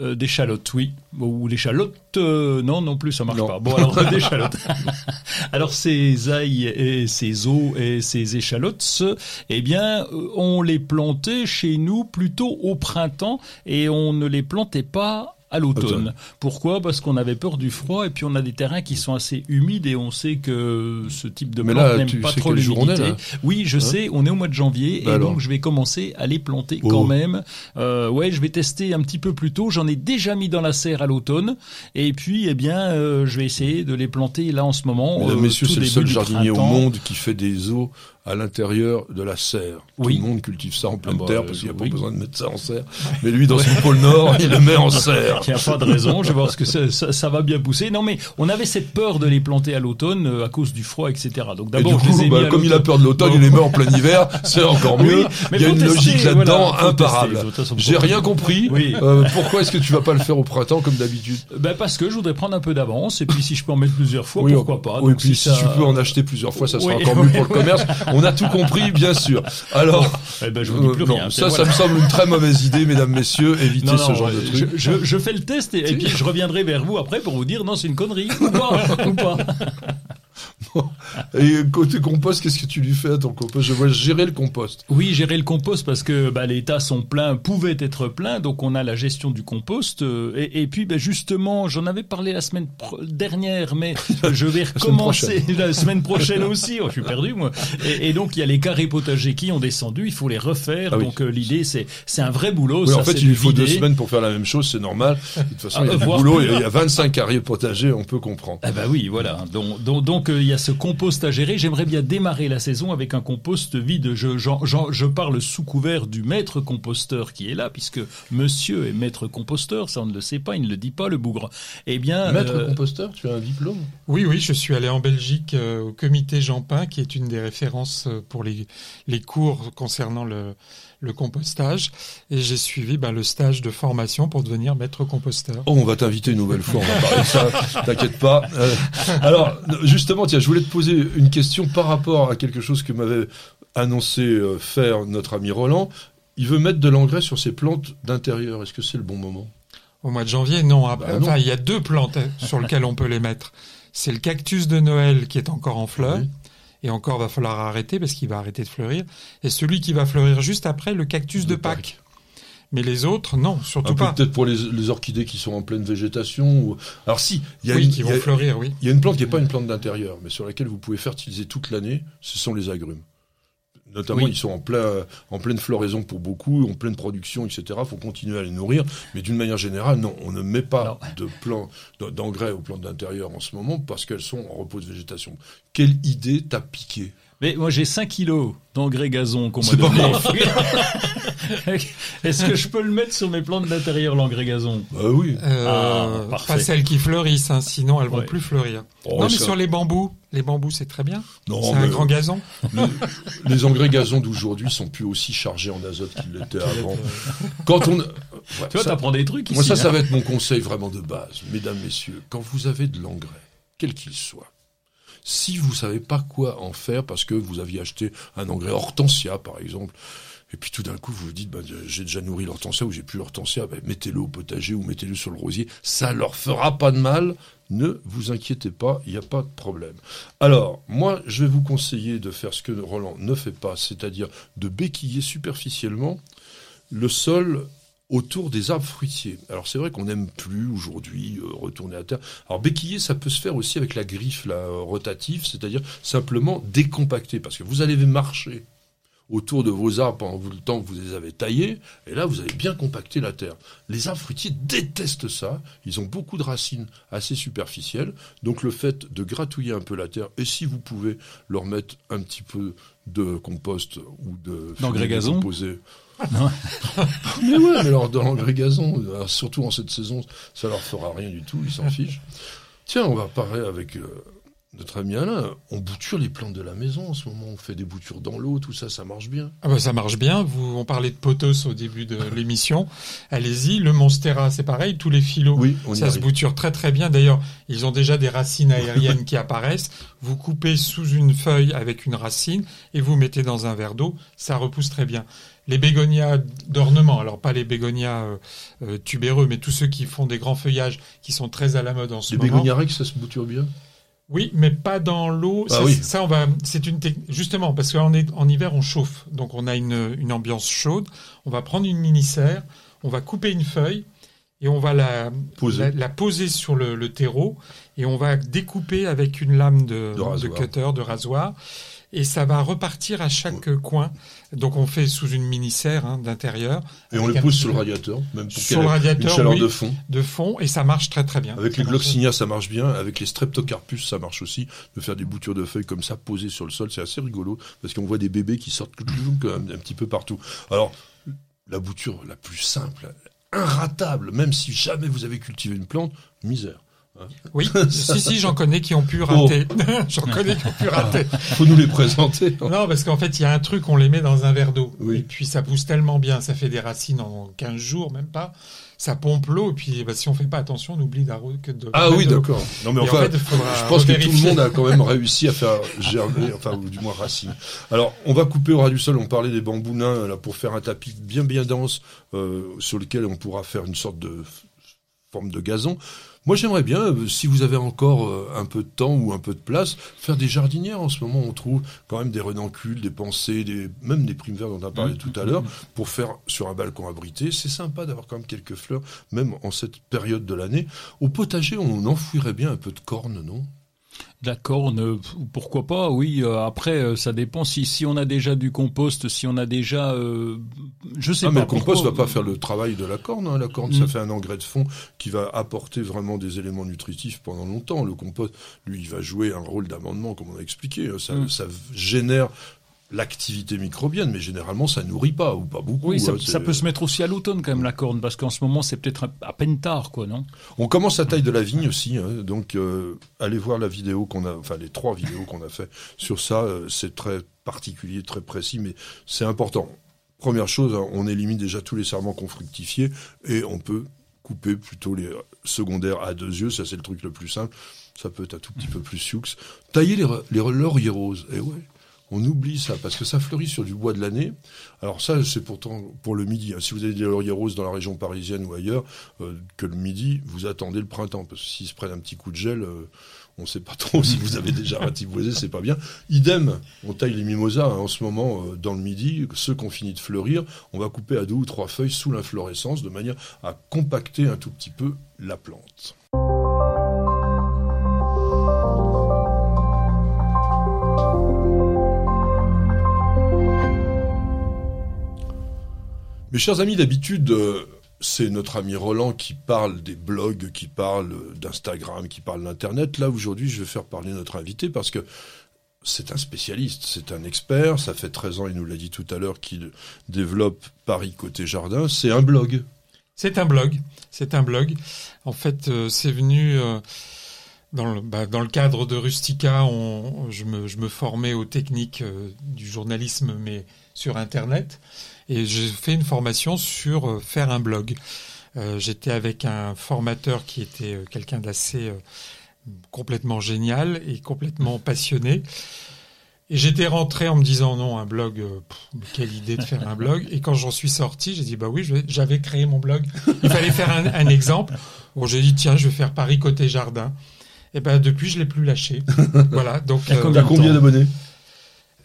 Euh, d'échalotes, oui. Ou l'échalote, euh, non, non plus, ça marche Non. pas. Bon, alors d'échalotes. alors ces ail et ces os et ces échalotes, eh bien, euh, on les plantait chez nous plutôt au printemps et on ne les plantait pas à l'automne. Automne. Pourquoi? Parce qu'on avait peur du froid et puis on a des terrains qui sont assez humides et on sait que ce type de plante n'aime pas trop l'humidité. Oui, je Hein sais, on est au mois de janvier Bah et alors. donc je vais commencer à les planter Oh. quand même. Euh, ouais, je vais tester un petit peu plus tôt. J'en ai déjà mis dans la serre à l'automne et puis eh bien euh, je vais essayer de les planter là en ce moment. Mesdames, euh, messieurs, c'est le seul jardinier au monde qui fait des eaux à l'intérieur de la serre. Oui. Tout le monde cultive ça en pleine Ah bah, terre parce qu'il n'y a pas besoin de mettre ça en serre. Mais lui, dans son pôle Nord, il le met en serre. Il n'y a pas de raison, je vais voir ce que ça, ça, ça va bien pousser. Non mais on avait cette peur de les planter à l'automne euh, à cause du froid, etc. Donc Et d'abord ai bah, comme il a peur de l'automne, il les met en plein hiver, c'est encore mieux. Oui, mais il y a une tester, logique là-dedans voilà, imparable. J'ai rien compris. Oui. Euh, pourquoi est-ce que tu vas pas le faire au printemps comme d'habitude? Ben parce que je voudrais prendre un peu d'avance et puis si je peux en mettre plusieurs fois, pourquoi pas. Oui, puis si tu peux en acheter plusieurs fois, ça sera encore mieux pour le commerce. On a tout compris, bien sûr. Alors, Eh ben, je vous dis plus euh, non, ça, ça me semble une très mauvaise idée, mesdames, messieurs. Évitez Non, ce non, genre de je, truc. je, je fais le test et, et puis je reviendrai vers vous après pour vous dire non c'est une connerie ou pas ou pas. Et côté compost, qu'est-ce que tu lui fais à ton compost? Je vois gérer le compost. Oui, gérer le compost parce que bah, les tas sont pleins, pouvaient être pleins, donc on a la gestion du compost. euh, et, et puis bah, justement, j'en avais parlé la semaine dernière, mais je vais recommencer la semaine prochaine aussi. Oh, je suis perdu moi. Et, et donc il y a les carrés potagers qui ont descendu, il faut les refaire. Ah oui. donc euh, l'idée c'est c'est un vrai boulot. Oui, ça, en fait, il lui faut deux semaines pour faire la même chose, c'est normal. De toute façon, il y a Ah, du boulot, il y a- il y hein. a 25 carriers potagers, on peut comprendre. Ah bah oui, voilà. Donc donc, donc, euh, il y a ce compost à gérer. J'aimerais bien démarrer la saison avec un compost vide. Je parle sous couvert du maître composteur qui est là, puisque Monsieur est maître composteur. Ça on ne le sait pas, il ne le dit pas le bougre. Eh bien, Maître euh, composteur, tu as un diplôme? Oui, oui, je suis allé en Belgique euh, au comité Jean Pin, qui est une des références euh, pour les, les cours concernant le, le compostage. Et j'ai suivi ben, le stage de formation pour devenir maître composteur. Oh, on va t'inviter une nouvelle fois, on va parler de ça, t'inquiète pas. Euh, alors, justement, tiens, je voulais te poser une question par rapport à quelque chose que m'avait annoncé euh, faire notre ami Roland. Il veut mettre de l'engrais sur ses plantes d'intérieur. Est-ce que c'est le bon moment? Au mois de janvier, non. Ah, Bah, non. enfin, il y a deux plantes hein, sur lesquelles on peut les mettre. C'est le cactus de Noël qui est encore en fleurs. Oui. Et encore, va falloir arrêter parce qu'il va arrêter de fleurir. Et celui qui va fleurir juste après, le cactus de, De Pâques. Pâques. Mais les autres, non, surtout peu pas. peut-être pour les, les orchidées qui sont en pleine végétation. Ou... Alors si, il y a Oui, une, qui vont y a- fleurir, oui. il y a une plante qui n'est pas une plante d'intérieur, mais sur laquelle vous pouvez fertiliser toute l'année, ce sont les agrumes. Notamment, Oui. ils sont en, plein, en pleine floraison pour beaucoup, en pleine production, etc. Il faut continuer à les nourrir. Mais d'une manière générale, non, on ne met pas de plan d'engrais aux plantes d'intérieur en ce moment parce qu'elles sont en repos de végétation. Quelle idée t'a piqué? Mais moi j'ai 5 kilos d'engrais gazon qu'on m'a donné. Est-ce que je peux le mettre sur mes plantes d'intérieur l'engrais gazon? Bah oui. Euh, Ah, pas celles qui fleurissent, hein, sinon elles vont Ouais. plus fleurir. Oh, non, mais ça- sur les bambous, les bambous c'est très bien. Non, c'est un grand gazon. les, les engrais gazon d'aujourd'hui sont plus aussi chargés en azote qu'ils l'étaient avant. Quand on, ouais, Tu vois, t'apprends des trucs ici. Moi, ça, hein. ça va être mon conseil vraiment de base. Mesdames, messieurs, quand vous avez de l'engrais, quel qu'il soit, si vous savez pas quoi en faire parce que vous aviez acheté un engrais hortensia, par exemple, et puis tout d'un coup, vous vous dites, ben, j'ai déjà nourri l'hortensia ou j'ai plus l'hortensia, ben, mettez-le au potager ou mettez-le sur le rosier. Ça leur fera pas de mal. Ne vous inquiétez pas, il n'y a pas de problème. Alors, moi, je vais vous conseiller de faire ce que Roland ne fait pas, c'est-à-dire de béquiller superficiellement le sol autour des arbres fruitiers. Alors c'est vrai qu'on n'aime plus aujourd'hui euh, retourner à terre. Alors béquiller, ça peut se faire aussi avec la griffe la rotative, c'est-à-dire simplement décompacter, parce que vous allez marcher autour de vos arbres pendant le temps que vous les avez taillés, et là vous avez bien compacté la terre. Les arbres fruitiers détestent ça, ils ont beaucoup de racines assez superficielles, donc le fait de gratouiller un peu la terre, et si vous pouvez leur mettre un petit peu de compost ou de D'engrais gazon décomposé. Non. mais ouais, mais alors dans l'engrais gazon, alors, surtout en cette saison, ça leur fera rien du tout, ils s'en fichent. Tiens, on va parler avec euh, notre ami Alain, on bouture les plantes de la maison en ce moment. On fait des boutures dans l'eau, tout ça, ça marche bien. Ah bah ça marche bien. Vous, on parlait de potos au début de l'émission. Allez-y. Le Monstera, c'est pareil. Tous les phyllos, Oui, ça se arrive. bouture très très bien. D'ailleurs, ils ont déjà des racines aériennes qui apparaissent. Vous coupez sous une feuille avec une racine et vous mettez dans un verre d'eau. Ça repousse très bien. Les bégonias d'ornement, alors pas les bégonias euh, euh, tubéreux, mais tous ceux qui font des grands feuillages, qui sont très à la mode en ce Les moment. bégonias rex, ça se bouture bien? Oui, mais pas dans l'eau. Ah ça, oui. ça, on va. C'est une technique justement parce qu'en est- en hiver on chauffe, donc on a une, une ambiance chaude. On va prendre une mini serre, on va couper une feuille et on va la Poser. la, la poser sur le, le terreau et on va découper avec une lame de, De rasoir. cutter, de rasoir. Et ça va repartir à chaque coin. Donc on fait sous une mini serre hein, d'intérieur. Et on un pousse sur le radiateur, même pour Sur le ait une radiateur, chaleur oui. de fond. de fond et ça marche très très bien. Avec Ça les gloxinia, ça marche bien. Avec les streptocarpus, ça marche aussi. De faire des boutures de feuilles comme ça, posées sur le sol, c'est assez rigolo. Parce qu'on voit des bébés qui sortent un, un petit peu partout. Alors, la bouture la plus simple, inratable, même si jamais vous avez cultivé une plante, misère. Oui, si, si, j'en connais qui ont pu rater. j'en connais qui ont pu rater. Faut nous les présenter. Non, parce qu'en fait, il y a un truc, on les met dans un verre d'eau. Oui. Et puis, ça pousse tellement bien, ça fait des racines en 15 jours, même pas. Ça pompe l'eau, et puis, bah, si on fait pas attention, on oublie que de. Ah oui, d'accord. Non, mais en enfin, fait, je pense que tout le monde a quand même réussi à faire germer, enfin, ou du moins racine. Alors, on va couper au ras du sol. On parlait des bambous nains, là, pour faire un tapis bien, bien dense, euh, sur lequel on pourra faire une sorte de forme de gazon. Moi, j'aimerais bien, euh, si vous avez encore euh, un peu de temps ou un peu de place, faire des jardinières. En ce moment, on trouve quand même des renoncules, des pensées, des, même des primes vertes dont on a parlé tout à l'heure, pour faire sur un balcon abrité. C'est sympa d'avoir quand même quelques fleurs, même en cette période de l'année. Au potager, on enfouirait bien un peu de corne, non? La corne, pourquoi pas, oui. euh, Après, euh, ça dépend si, si on a déjà du compost, si on a déjà... euh, je sais Ah, pas. mais le compost pourquoi- va pas faire le travail de la corne. hein. La corne, ça Mm. fait un engrais de fond qui va apporter vraiment des éléments nutritifs pendant longtemps. Le compost, lui, il va jouer un rôle d'amendement, comme on a expliqué. Ça, Mm. ça génère l'activité microbienne, mais généralement, ça nourrit pas, ou pas beaucoup. Oui, ça, hein. ça peut se mettre aussi à l'automne quand même la corne, parce qu'en ce moment c'est peut-être à- peine tard, quoi, non? On commence la taille de la vigne aussi, hein. donc euh, allez voir la vidéo qu'on a, enfin les trois vidéos qu'on a fait sur ça. euh, c'est très particulier, très précis, mais c'est important. Première chose, hein, on élimine déjà tous les serments qu'on fructifiait et on peut couper plutôt les secondaires à deux yeux. Ça c'est le truc le plus simple. Ça peut être un tout petit peu plus sioux. Tailler les, les lauriers roses. Et ouais. On oublie ça parce que ça fleurit sur du bois de l'année. Alors ça, c'est pourtant pour le midi. Si vous avez des lauriers roses dans la région parisienne ou ailleurs, euh, que le midi, vous attendez le printemps. Parce que s'ils se prennent un petit coup de gel, euh, on ne sait pas trop si vous avez déjà ratiboisé, c'est pas bien. Idem, on taille les mimosas hein, en ce moment euh, dans le midi. Ceux qui ont fini de fleurir, on va couper à deux ou trois feuilles sous l'inflorescence de manière à compacter un tout petit peu la plante. Mes chers amis, d'habitude, euh, c'est notre ami Roland qui parle des blogs, qui parle d'Instagram, qui parle d'Internet. Là, aujourd'hui, je vais faire parler notre invité parce que c'est un spécialiste, c'est un expert. Ça fait 13 ans, il nous l'a dit tout à l'heure, qu'il développe Paris côté jardin. C'est un blog. C'est un blog. C'est un blog. En fait, euh, c'est venu euh, dans, le, bah, dans le cadre de Rustica. Je, me, formais aux techniques du journalisme, mais sur Internet. Et j'ai fait une formation sur euh, faire un blog. Euh, J'étais avec un formateur qui était euh, quelqu'un d'assez euh, complètement génial et complètement passionné. Et j'étais rentré en me disant non, un blog, pff, quelle idée de faire un blog. Et quand j'en suis sorti, j'ai dit bah oui, j'avais créé mon blog. Il fallait faire un, un exemple. Bon, j'ai dit tiens, je vais faire Paris côté jardin. Et ben depuis, je l'ai plus lâché. voilà. Donc Il y a euh, combien combien d'abonnés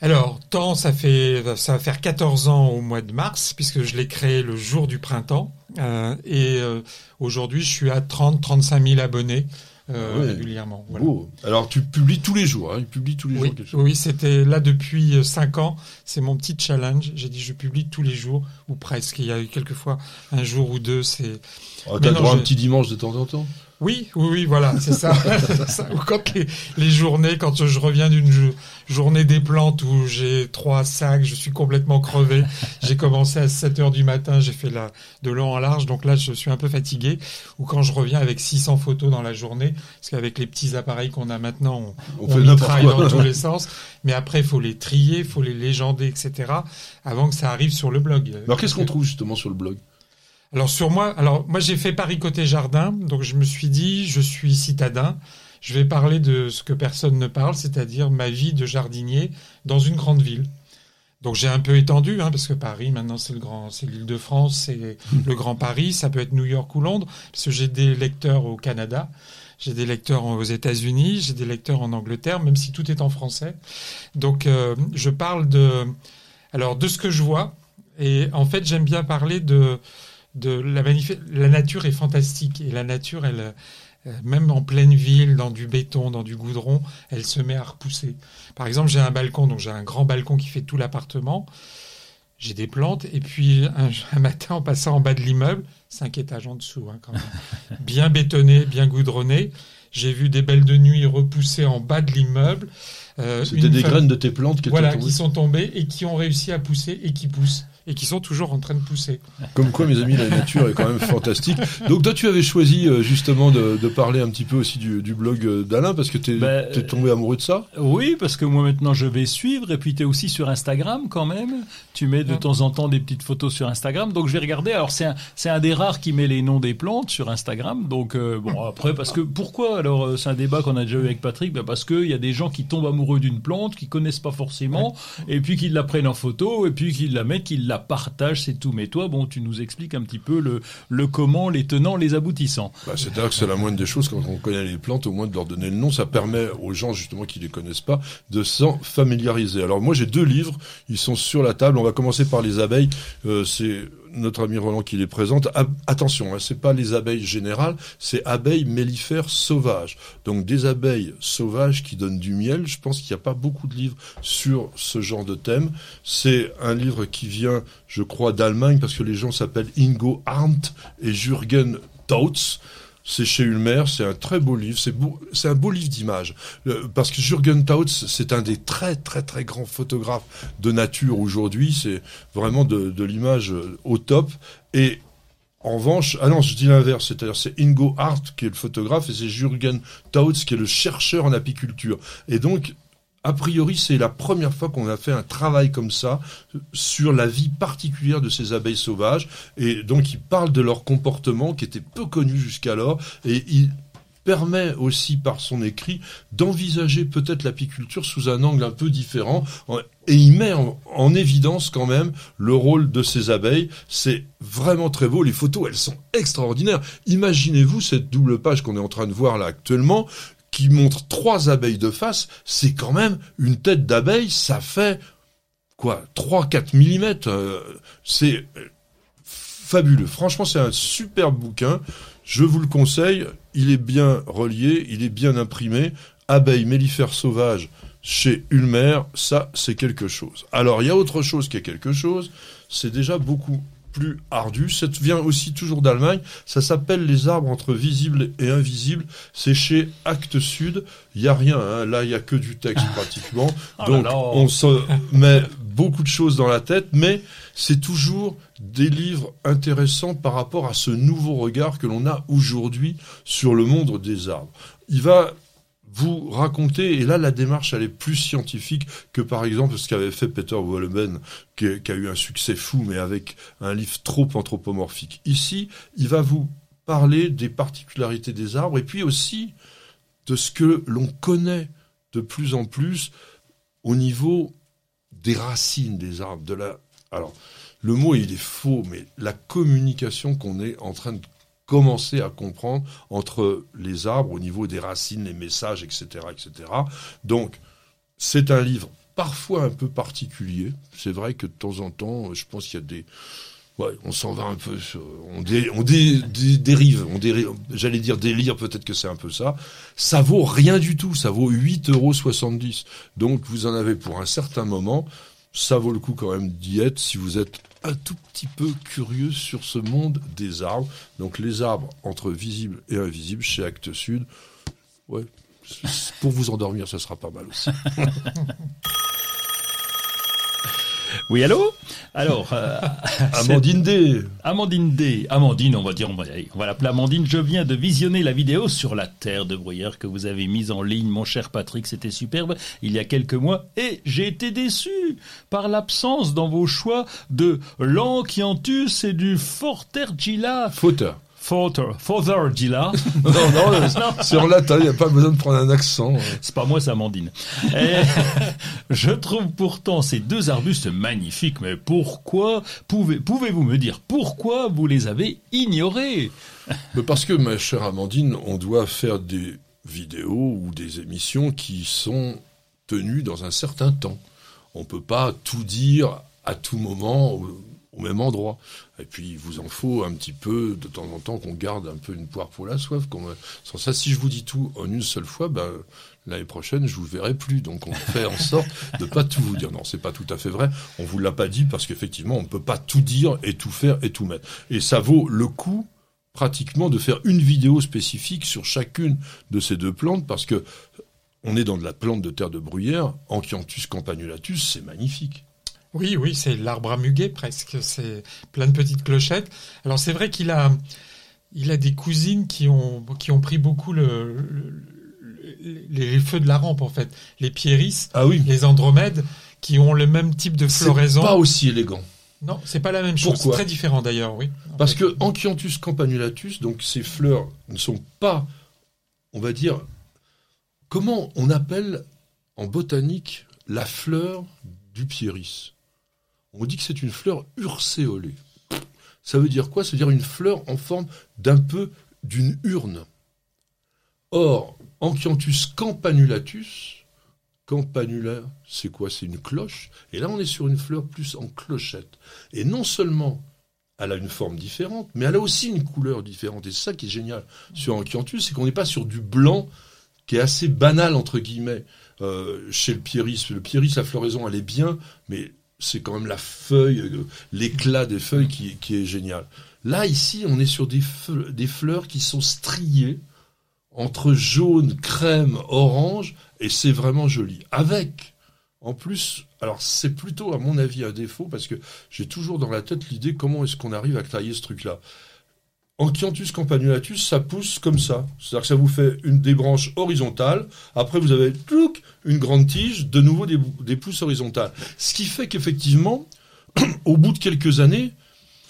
alors, temps, ça fait, ça va faire 14 ans au mois de mars, puisque je l'ai créé le jour du printemps. Euh, et euh, aujourd'hui, je suis à 30, 35 000 abonnés euh, Ah régulièrement. Voilà. Alors, tu publies tous les jours. Hein, il publie tous les Oui, jours quelque chose. oui c'était là depuis 5 ans. C'est mon petit challenge. J'ai dit, je publie tous les jours, ou presque. Il y a eu quelques fois un jour ou deux. C'est Ah, T'as droit à un petit dimanche de temps en temps? Oui, oui, oui, voilà, c'est ça. Ça. Quand les, les journées, quand je reviens d'une jo- journée des plantes où j'ai trois sacs, je suis complètement crevé. J'ai commencé à 7 heures du matin, j'ai fait la, de long en large, donc là je suis un peu fatigué. Ou quand je reviens avec 600 photos dans la journée, parce qu'avec les petits appareils qu'on a maintenant, on, On on quoi. dans tous les sens. Mais après, il faut les trier, il faut les légender, etc. avant que ça arrive sur le blog. Alors qu'est-ce qu'on trouve justement sur le blog? Alors sur moi, alors moi j'ai fait Paris côté jardin, donc je me suis dit je suis citadin, je vais parler de ce que personne ne parle, c'est-à-dire ma vie de jardinier dans une grande ville. Donc j'ai un peu étendu, hein, parce que Paris maintenant c'est le grand, c'est l'Île-de-France, c'est le Grand Paris, ça peut être New York ou Londres, parce que j'ai des lecteurs au Canada, j'ai des lecteurs aux États-Unis, j'ai des lecteurs en Angleterre, même si tout est en français. Donc euh, je parle de, alors de ce que je vois, et en fait j'aime bien parler de de la, nature est fantastique et la nature, elle, euh, même en pleine ville, dans du béton, dans du goudron, elle se met à repousser. Par exemple, j'ai un balcon, donc j'ai un grand balcon qui fait tout l'appartement. J'ai des plantes et puis un, un matin, en passant en bas de l'immeuble, cinq étages en dessous, hein, quand même, bien bétonné, bien goudronné, j'ai vu des belles de nuit repousser en bas de l'immeuble. Euh, C'était des femme- graines de tes plantes qui voilà, qui sont tombées et qui ont réussi à pousser et qui poussent et qui sont toujours en train de pousser. Comme quoi, mes amis, la nature est quand même fantastique. Donc, toi, tu avais choisi euh, justement de, de parler un petit peu aussi du, du blog euh, d'Alain parce que t'es Ben, t'es tombé amoureux de ça? Oui, parce que moi maintenant je vais suivre et puis tu es aussi sur Instagram quand même. Tu mets de temps en temps des petites photos sur Instagram. Donc je vais regarder. Alors c'est un, c'est un des rares qui met les noms des plantes sur Instagram. Donc euh, bon après parce que pourquoi? Alors c'est un débat qu'on a déjà eu avec Patrick ben, parce qu'il y a des gens qui tombent amoureux d'une plante qui connaissent pas forcément et puis qui la prennent en photo et puis qui la mettent, qui la partagent, c'est tout. Mais toi bon tu nous expliques un petit peu le, comment, les tenants, les aboutissants. Bah, C'est-à-dire que c'est la moindre des choses quand on connaît les plantes, au moins de leur donner le nom. Ça permet aux gens justement qui les connaissent pas de s'en familiariser. Alors moi j'ai deux livres, ils sont sur la table. On va commencer par les abeilles. Euh, c'est notre ami Roland qui les présente. Attention, hein, c'est pas les abeilles générales, c'est abeilles mellifères sauvages. Donc des abeilles sauvages qui donnent du miel. Je pense qu'il n'y a pas beaucoup de livres sur ce genre de thème. C'est un livre qui vient, je crois, d'Allemagne parce que les gens s'appellent Ingo Arndt et Jürgen Tautz. C'est chez Ulmer, c'est un très beau livre, c'est un beau livre d'images. Euh, Parce que Jürgen Tautz, c'est un des très très très grands photographes de nature aujourd'hui, c'est vraiment de, de l'image euh, au top. Et en revanche, ah non, je dis l'inverse, c'est-à-dire c'est Ingo Hart qui est le photographe et c'est Jürgen Tautz qui est le chercheur en apiculture. Et donc, a priori, c'est la première fois qu'on a fait un travail comme ça sur la vie particulière de ces abeilles sauvages. Et donc, il parle de leur comportement qui était peu connu jusqu'alors. Et il permet aussi par son écrit d'envisager peut-être l'apiculture sous un angle un peu différent et il met en, en évidence quand même le rôle de ces abeilles. C'est vraiment très beau. Les photos, elles sont extraordinaires. Imaginez-vous cette double page qu'on est en train de voir là actuellement qui montre trois abeilles de face. C'est quand même une tête d'abeille. Ça fait quoi 3-4 millimètres. euh, c'est euh, fabuleux. Franchement, c'est un super bouquin. Je vous le conseille. Il est bien relié, il est bien imprimé. Abeilles mellifères sauvages chez Ulmer, ça, c'est quelque chose. Alors, il y a autre chose qui est quelque chose. C'est déjà beaucoup plus ardu. Ça vient aussi toujours d'Allemagne. Ça s'appelle Les arbres entre visibles et invisibles. C'est chez Actes Sud. Il y a rien. hein. Là, il y a que du texte pratiquement. Oh là Donc, là. on se met beaucoup de choses dans la tête, mais c'est toujours des livres intéressants par rapport à ce nouveau regard que l'on a aujourd'hui sur le monde des arbres. Il va vous raconter, et là la démarche elle est plus scientifique que par exemple ce qu'avait fait Peter Wolleben, qui, a eu un succès fou, mais avec un livre trop anthropomorphique. Ici, il va vous parler des particularités des arbres, et puis aussi de ce que l'on connaît de plus en plus au niveau des racines des arbres, de. Alors, le mot il est faux, mais la communication qu'on est en train de commencer à comprendre entre les arbres au niveau des racines, les messages, etc., etc. Donc, c'est un livre parfois un peu particulier. C'est vrai que de temps en temps, je pense qu'il y a des Ouais, on s'en va un peu, on, dé- on dé- dérive, on dérive, j'allais dire délire, peut-être que c'est un peu ça. Ça vaut rien du tout, ça vaut 8,70 euros. Donc vous en avez pour un certain moment, ça vaut le coup quand même d'y être si vous êtes un tout petit peu curieux sur ce monde des arbres. Donc les arbres entre visibles et invisibles chez Actes Sud. Ouais, pour vous endormir, ça sera pas mal aussi. Oui, allô Alors, euh, Amandine D. Amandine D. Amandine, on va dire, on va, on va l'appeler Amandine. Je viens de visionner la vidéo sur la terre de bruyère que vous avez mise en ligne, mon cher Patrick. C'était superbe il y a quelques mois et j'ai été déçu par l'absence dans vos choix de l'Anchiantus et du Fortergilla. Fauteur. Forter, Fortergilla. Non, non, c'est en latin, il n'y a pas besoin de prendre un accent. C'est pas moi, c'est Amandine. Et je trouve pourtant ces deux arbustes magnifiques, mais pourquoi pouvez, pouvez-vous me dire pourquoi vous les avez ignorés? Parce que, ma chère Amandine, on doit faire des vidéos ou des émissions qui sont tenues dans un certain temps. On peut pas tout dire à tout moment au, au même endroit. Et puis, il vous en faut un petit peu de temps en temps qu'on garde un peu une poire pour la soif. Sans ça, si je vous dis tout en une seule fois, ben, l'année prochaine, je vous verrai plus. Donc, on fait en sorte de pas tout vous dire. Non, c'est pas tout à fait vrai. On vous l'a pas dit parce qu'effectivement, on ne peut pas tout dire et tout faire et tout mettre. Et ça vaut le coup pratiquement de faire une vidéo spécifique sur chacune de ces deux plantes parce que on est dans de la plante de terre de bruyère, Ancianthus campanulatus, c'est magnifique. Oui, oui, c'est l'arbre à muguet presque. C'est plein de petites clochettes. Alors c'est vrai qu'il a, il a des cousines qui ont, qui ont pris beaucoup le, le- les feux de la rampe en fait. Les pieris, Ah oui, les andromèdes, qui ont le même type de floraison. pas aussi élégant. Non, c'est pas la même chose. C'est très différent d'ailleurs, oui. Parce fait. que campanulatus, donc ces fleurs ne sont pas, on va dire, comment on appelle en botanique la fleur du pieris On dit que c'est une fleur urcéolée. Ça veut dire quoi? Ça veut dire une fleur en forme d'un peu d'une urne. Or, Ancianthus campanulatus, campanula, c'est quoi? C'est une cloche. Et là, on est sur une fleur plus en clochette. Et non seulement elle a une forme différente, mais elle a aussi une couleur différente. Et c'est ça qui est génial sur Ancianthus, c'est qu'on n'est pas sur du blanc qui est assez banal, entre guillemets, euh, chez le pieris. Le pieris, la floraison, elle est bien, mais c'est quand même la feuille, euh, l'éclat des feuilles qui, qui est génial. Là, ici, on est sur des, fe- des fleurs qui sont striées entre jaune, crème, orange, et c'est vraiment joli. Avec, en plus, alors c'est plutôt à mon avis un défaut, parce que j'ai toujours dans la tête l'idée comment est-ce qu'on arrive à tailler ce truc-là. Ancianthus campanulatus, ça pousse comme ça. C'est-à-dire que ça vous fait une des branches horizontales. Après, vous avez tlouc, une grande tige, de nouveau des, des pousses horizontales. Ce qui fait qu'effectivement, au bout de quelques années,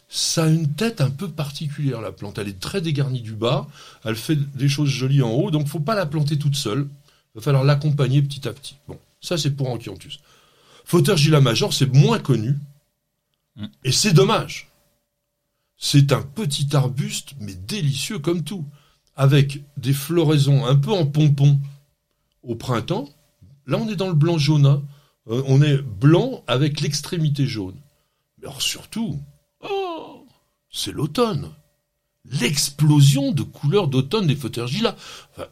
ça a une tête un peu particulière, la plante. Elle est très dégarnie du bas. Elle fait des choses jolies en haut. Donc, faut pas la planter toute seule. Il va falloir l'accompagner petit à petit. Bon, ça, c'est pour Ancianthus. Fautergilla major, c'est moins connu. Mm. Et c'est dommage. C'est un petit arbuste, mais délicieux comme tout, avec des floraisons un peu en pompon au printemps. Là, on est dans le blanc jaune. on est blanc avec l'extrémité jaune. Mais alors surtout, oh, c'est l'automne. L'explosion de couleurs d'automne des Fautergilla. Enfin,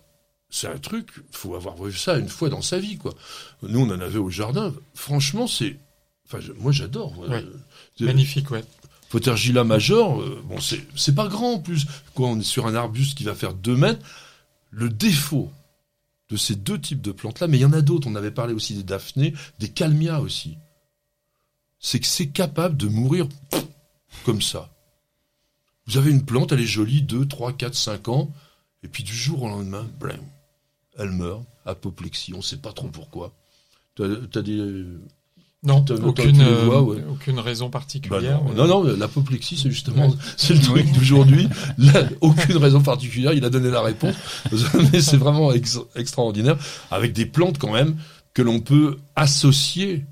c'est un truc, faut avoir vu ça une fois dans sa vie, quoi. Nous, on en avait au jardin. Franchement, c'est, enfin, moi, j'adore. Ouais. Euh, Magnifique, ouais. Fautergilla major, euh, bon, c'est pas grand en plus. Quoi, on est sur un arbuste qui va faire 2 mètres. Le défaut de ces deux types de plantes-là, mais il y en a d'autres. On avait parlé aussi des daphnées, des calmias aussi. C'est que c'est capable de mourir comme ça. Vous avez une plante, elle est jolie, 2, 3, 4, 5 ans, et puis du jour au lendemain, blam, elle meurt, apoplexie, on sait pas trop pourquoi. T'as as des, Non, aucune, euh, doigts, ouais. aucune raison Bah particulière. non, mais- non, non, l'apoplexie, c'est justement, c'est le truc d'aujourd'hui. Aucune raison particulière, il a donné la réponse. Mais c'est vraiment ex- extraordinaire. Avec des plantes, quand même, que l'on peut associer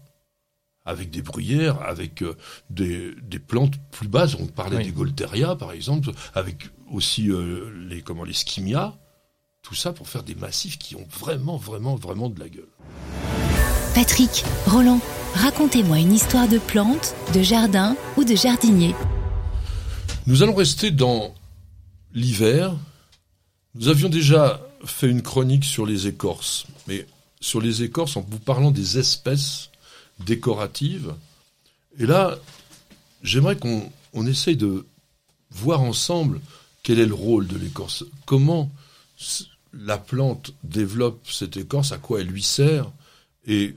avec des bruyères, avec euh, des, des plantes plus basses. On parlait Oui. des Golteria, par exemple, avec aussi euh, les, comment, les Schimia. Tout ça pour faire des massifs qui ont vraiment, vraiment, vraiment de la gueule. Patrick, Roland, racontez-moi une histoire de plante, de jardin ou de jardinier. Nous allons rester dans l'hiver. Nous avions déjà fait une chronique sur les écorces, mais sur les écorces en vous parlant des espèces décoratives. Et là, j'aimerais qu'on on essaye de voir ensemble quel est le rôle de l'écorce, comment la plante développe cette écorce, à quoi elle lui sert, et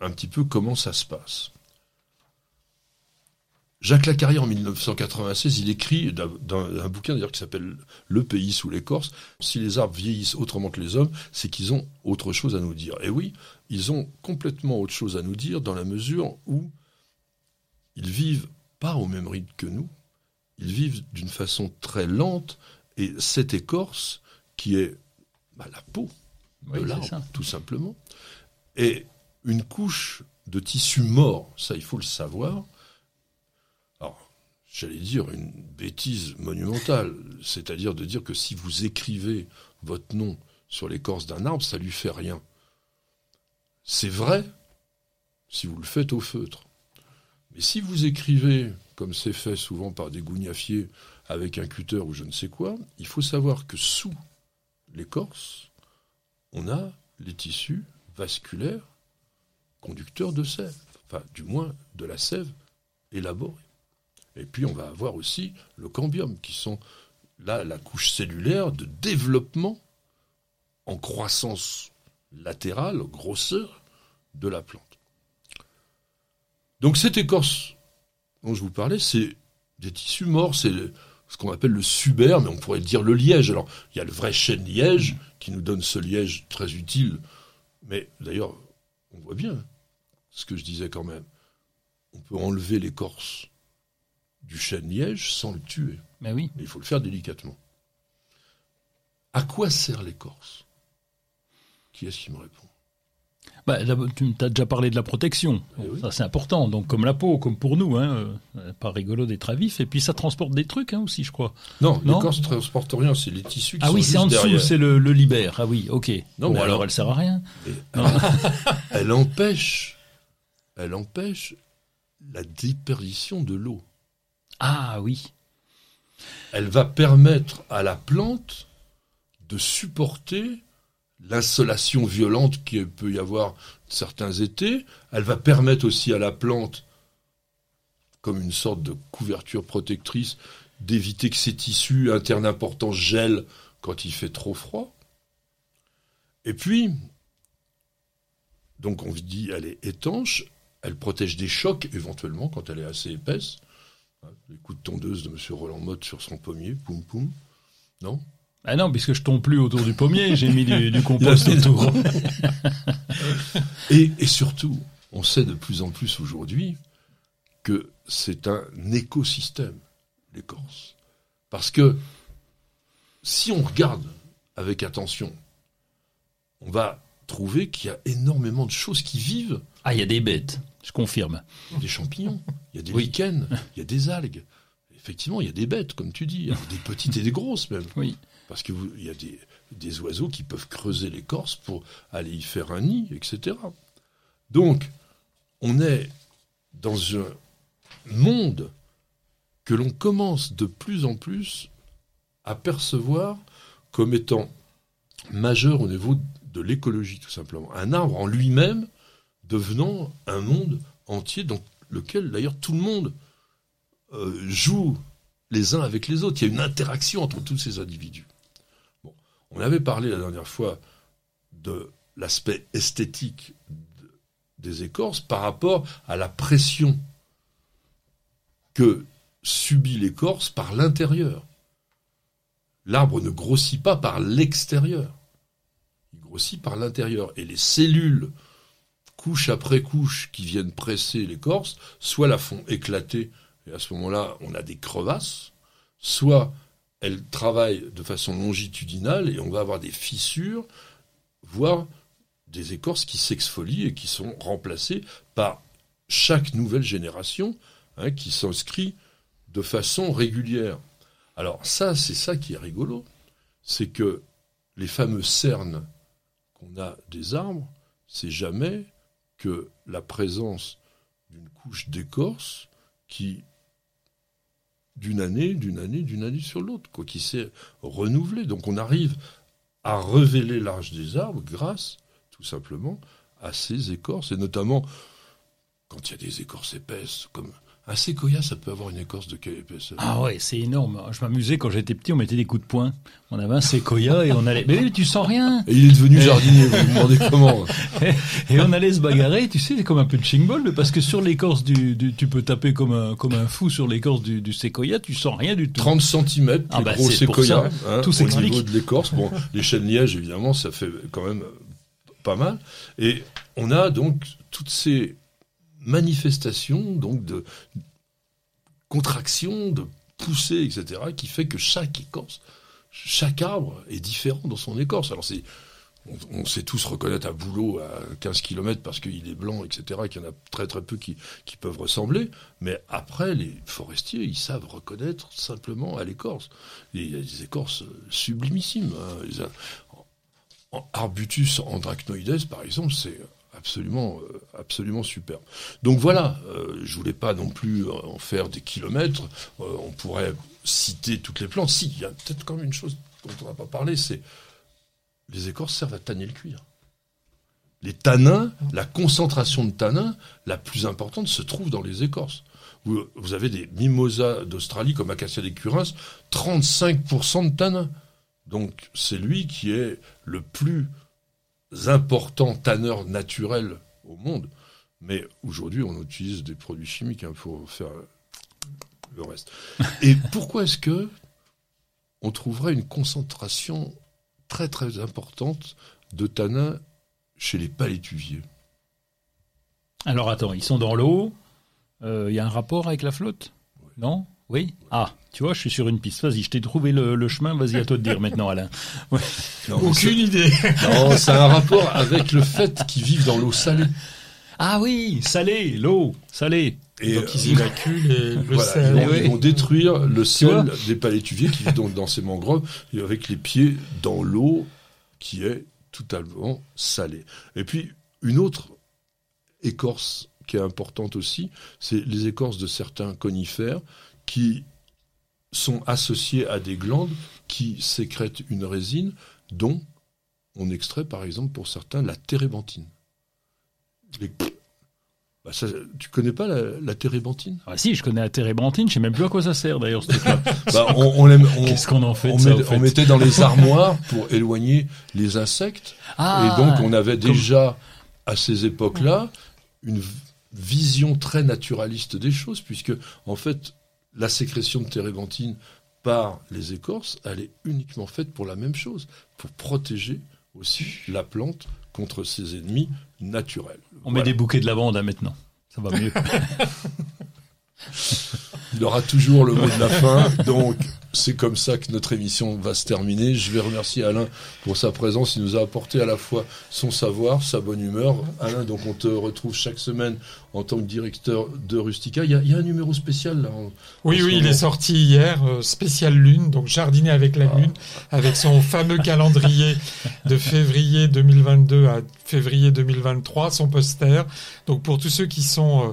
un petit peu comment ça se passe. Jacques Lacarrière, en 1996, il écrit dans un bouquin d'ailleurs qui s'appelle Le pays sous l'écorce. Si les arbres vieillissent autrement que les hommes, c'est qu'ils ont autre chose à nous dire. Et oui, ils ont complètement autre chose à nous dire dans la mesure où ils vivent pas au même rythme que nous. Ils vivent d'une façon très lente et cette écorce qui est bah, la peau de l'arbre, tout simplement, est une couche de tissu mort. Ça, il faut le savoir j'allais dire, une bêtise monumentale. C'est-à-dire de dire que si vous écrivez votre nom sur l'écorce d'un arbre, ça lui fait rien. C'est vrai si vous le faites au feutre. Mais si vous écrivez, comme c'est fait souvent par des gougnafiers avec un cutter ou je ne sais quoi, il faut savoir que sous l'écorce, on a les tissus vasculaires conducteurs de sève, enfin du moins de la sève élaborée. Et puis on va avoir aussi le cambium, qui sont là la couche cellulaire de développement en croissance latérale, grosseur de la plante. Donc cette écorce dont je vous parlais, c'est des tissus morts, c'est ce qu'on appelle le suber, mais on pourrait dire le liège. Alors, il y a le vrai chêne liège qui nous donne ce liège très utile. Mais d'ailleurs, on voit bien ce que je disais quand même. On peut enlever l'écorce du chêne-liège sans le tuer. Mais oui. il faut le faire délicatement. À quoi sert l'écorce? Qui est-ce qui me répond? Bah, tu as déjà parlé de la protection. Eh ça, c'est important. Donc, comme la peau, comme pour nous, hein, euh, pas rigolo d'être à vif. Et puis, ça transporte des trucs hein, aussi, je crois. Non, l'écorce ne transporte rien. C'est les tissus qui ah sont oui, c'est en dessous, c'est le, libère. Ah oui, ok. Non, mais alors, elle sert à rien. elle empêche, elle empêche la déperdition de l'eau. Ah oui. Elle va permettre à la plante de supporter l'insolation violente qu'il peut y avoir certains étés. Elle va permettre aussi à la plante, comme une sorte de couverture protectrice, d'éviter que ses tissus internes importants gèlent quand il fait trop froid. Et puis, donc on dit elle est étanche, elle protège des chocs éventuellement quand elle est assez épaisse. Les coups de tondeuse de M. Roland Motte sur son pommier, poum poum. Non? Ah non, puisque je tombe plus autour du pommier, j'ai mis du, compost autour. et, et surtout, on sait de plus en plus aujourd'hui que c'est un écosystème, l'écorce. Parce que si on regarde avec attention, on va trouver qu'il y a énormément de choses qui vivent. Ah, il y a des bêtes, je confirme. Il y a des champignons, il y a des lichens, il y a des algues. Effectivement, il y a des bêtes, comme tu dis, des petites et des grosses même. Oui. Parce qu'il y a des, oiseaux qui peuvent creuser l'écorce pour aller y faire un nid, etc. Donc, on est dans un monde que l'on commence de plus en plus à percevoir comme étant majeur au niveau de l'écologie, tout simplement. Un arbre en lui-même devenant un monde entier dans lequel, d'ailleurs, tout le monde euh, joue les uns avec les autres. Il y a une interaction entre tous ces individus. On avait parlé la dernière fois de l'aspect esthétique des écorces par rapport à la pression que subit l'écorce par l'intérieur. L'arbre ne grossit pas par l'extérieur, il grossit par l'intérieur. Et les cellules, couche après couche, qui viennent presser l'écorce, soit la font éclater, et à ce moment-là, on a des crevasses, soit elle travaille de façon longitudinale et on va avoir des fissures, voire des écorces qui s'exfolient et qui sont remplacées par chaque nouvelle génération hein, qui s'inscrit de façon régulière. Alors ça, c'est ça qui est rigolo, c'est que les fameux cernes qu'on a des arbres, c'est jamais que la présence d'une couche d'écorce qui d'une année, d'une année, d'une année sur l'autre, quoi, qui s'est renouvelé. Donc on arrive à révéler l'âge des arbres grâce, tout simplement, à ces écorces, et notamment quand il y a des écorces épaisses, comme Un séquoia, ça peut avoir une écorce de quelle épaisseur Ah ouais, c'est énorme. Je m'amusais quand j'étais petit, on mettait des coups de poing. On avait un séquoia et on allait. Mais tu sens rien. Et il est devenu jardinier. vous vous demandez comment Et on allait se bagarrer. Tu sais, c'est comme un de ball parce que sur l'écorce du, du, tu peux taper comme un comme un fou sur l'écorce du, du séquoia. Tu sens rien du tout. 30 cm, Ah bah, gros séquoia, hein, Tout au niveau de l'écorce. Bon, les chênes lièges, évidemment, ça fait quand même pas mal. Et on a donc toutes ces manifestations donc de contraction, de poussée, etc., qui fait que chaque écorce, chaque arbre est différent dans son écorce. Alors c'est on, sait tous reconnaître un boulot à 15 km parce qu'il est blanc, etc., et qu'il y en a très très peu qui, peuvent ressembler. Mais après, les forestiers, ils savent reconnaître simplement à l'écorce. Il y a des écorces sublimissimes. hein. Arbutus andrachnoides, par exemple, c'est absolument, euh, absolument superbe. Donc voilà, euh, je voulais pas non plus euh, en faire des kilomètres. Euh, on pourrait citer toutes les plantes. Si, il y a peut-être quand même une chose dont on n'a pas parlé, c'est les écorces servent à tanner le cuir. Les tanins, la concentration de tanins la plus importante se trouve dans les écorces. Vous, vous avez des mimosas d'Australie comme Acacia des Curins, 35% de tanins. Donc c'est lui qui est le plus important tanneur naturel au monde. Mais aujourd'hui, on utilise des produits chimiques hein, pour faire le reste. Et pourquoi est-ce que on trouverait une concentration très très importante de tanins chez les palétuviers? Alors attends, ils sont dans l'eau. Il y a un rapport avec la flotte? Non? Oui Ah, tu vois, je suis sur une piste. Vas-y, je t'ai trouvé le, le chemin. Vas-y, à toi de dire maintenant, Alain. Non, Aucune idée. Non, ça a un rapport avec le fait qu'ils vivent dans l'eau salée. Ah oui, salé, l'eau, salé. Et Donc euh, ils évacuent les- le Voilà, sel. ils, vont, oui. ils vont détruire le sel des palétuviers qui vivent donc dans ces mangroves et avec les pieds dans l'eau qui est totalement salée. Et puis une autre écorce qui est importante aussi, c'est les écorces de certains conifères qui sont associées à des glandes qui sécrètent une résine dont on extrait par exemple pour certains la térébenthine. Les- Bah, ça, tu connais pas la, la térébenthine? Ah si, je connais la térébenthine. Je sais même plus à quoi ça sert d'ailleurs. bah, on, on l'aime- on- Qu'est-ce qu'on en fait on, ça, met- au fait? on mettait dans les armoires pour éloigner les insectes. Ah, et donc, on avait comme- déjà, à ces époques-là, une vision très naturaliste des choses, puisque, en fait, la sécrétion de térébenthine par les écorces, elle est uniquement faite pour la même chose, pour protéger aussi la plante contre ses ennemis naturels. On Voilà. met des bouquets de lavande hein, maintenant. Ça va mieux. Il aura toujours le mot de la fin, donc c'est comme ça que notre émission va se terminer. Je vais remercier Alain pour sa présence. Il nous a apporté à la fois son savoir, sa bonne humeur. Alain, donc on te retrouve chaque semaine en tant que directeur de Rustica. Il y a, il y a un numéro spécial là. en- Oui, en oui, il est sorti hier, euh, spécial lune, donc jardiner avec la lune, avec son fameux calendrier de février 2022 à février 2023, son poster. Donc pour tous ceux qui sont euh,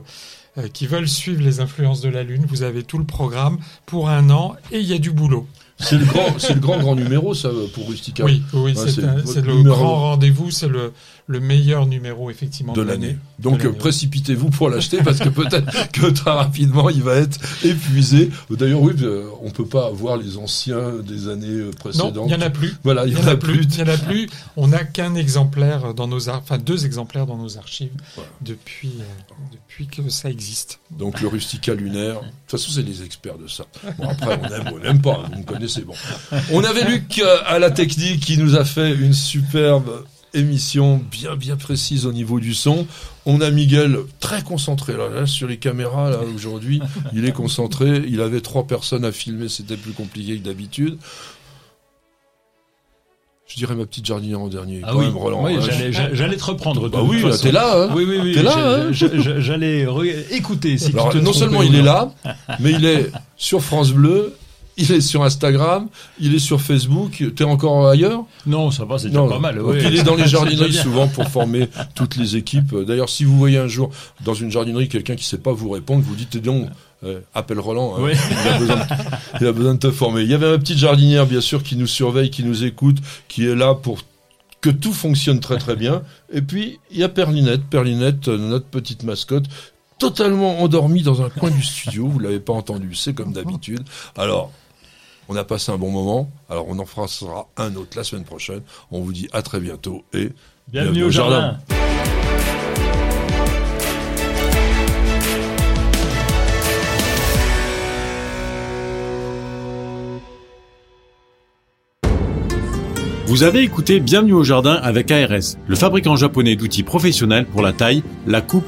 qui veulent suivre les influences de la lune, vous avez tout le programme pour un an et il y a du boulot. C'est le grand, c'est le grand grand numéro ça pour Rustica Oui, oui, Ouais, c'est le numéro grand rendez-vous, c'est le le meilleur numéro effectivement de de, l'année. Donc précipitez-vous pour l'acheter parce que peut-être que très rapidement il va être épuisé. D'ailleurs oui, euh, on peut pas avoir les anciens des années euh, précédentes. Non, il y en a plus. Voilà, Il y en a plus. Il y en a plus. On n'a qu'un exemplaire dans nos enfin deux exemplaires dans nos archives Voilà. depuis euh, depuis que ça existe. Donc le rustica lunaire. De toute façon, c'est les experts de ça. Bon après, on aime ou on n'aime pas. Vous me connaissez bon. On avait Luc euh, à la technique qui nous a fait une superbe émission bien bien précise au niveau du son. On a Miguel très concentré là, là, sur les caméras là aujourd'hui. Il est concentré. Il avait trois personnes à filmer, c'était plus compliqué que d'habitude. Je dirais ma petite jardinière en dernier. Ah quand oui, même, Roland. oui, hein. j'allais- j'a- j'allais te reprendre. Bah oui, façon. t'es là. Hein Oui, oui, oui. T'es là, hein J'allais écouter. Si Alors, tu te non seulement il est là, mais il est sur France Bleu, il est sur Instagram, il est sur Facebook. T'es encore ailleurs Non, ça va, c'est déjà pas mal. Ouais. il est dans les jardineries souvent pour former toutes les équipes. D'ailleurs, si vous voyez un jour dans une jardinerie quelqu'un qui sait pas vous répondre, vous dites donc. euh, appelle Roland, hein. Ouais. il, a besoin de, il a besoin de te former. Il y avait ma petite jardinière, bien sûr, qui nous surveille, qui nous écoute, qui est là pour que tout fonctionne très très bien. Et puis, il y a Perlinette, Perlinette, euh, notre petite mascotte, totalement endormi dans un coin du studio. Vous l'avez pas entendu, c'est comme d'habitude. Alors, on a passé un bon moment. Alors, on en fera un autre la semaine prochaine. On vous dit à très bientôt et bienvenue, au jardin. Vous avez écouté Bienvenue au jardin avec ARS, le fabricant japonais d'outils professionnels pour la taille, la coupe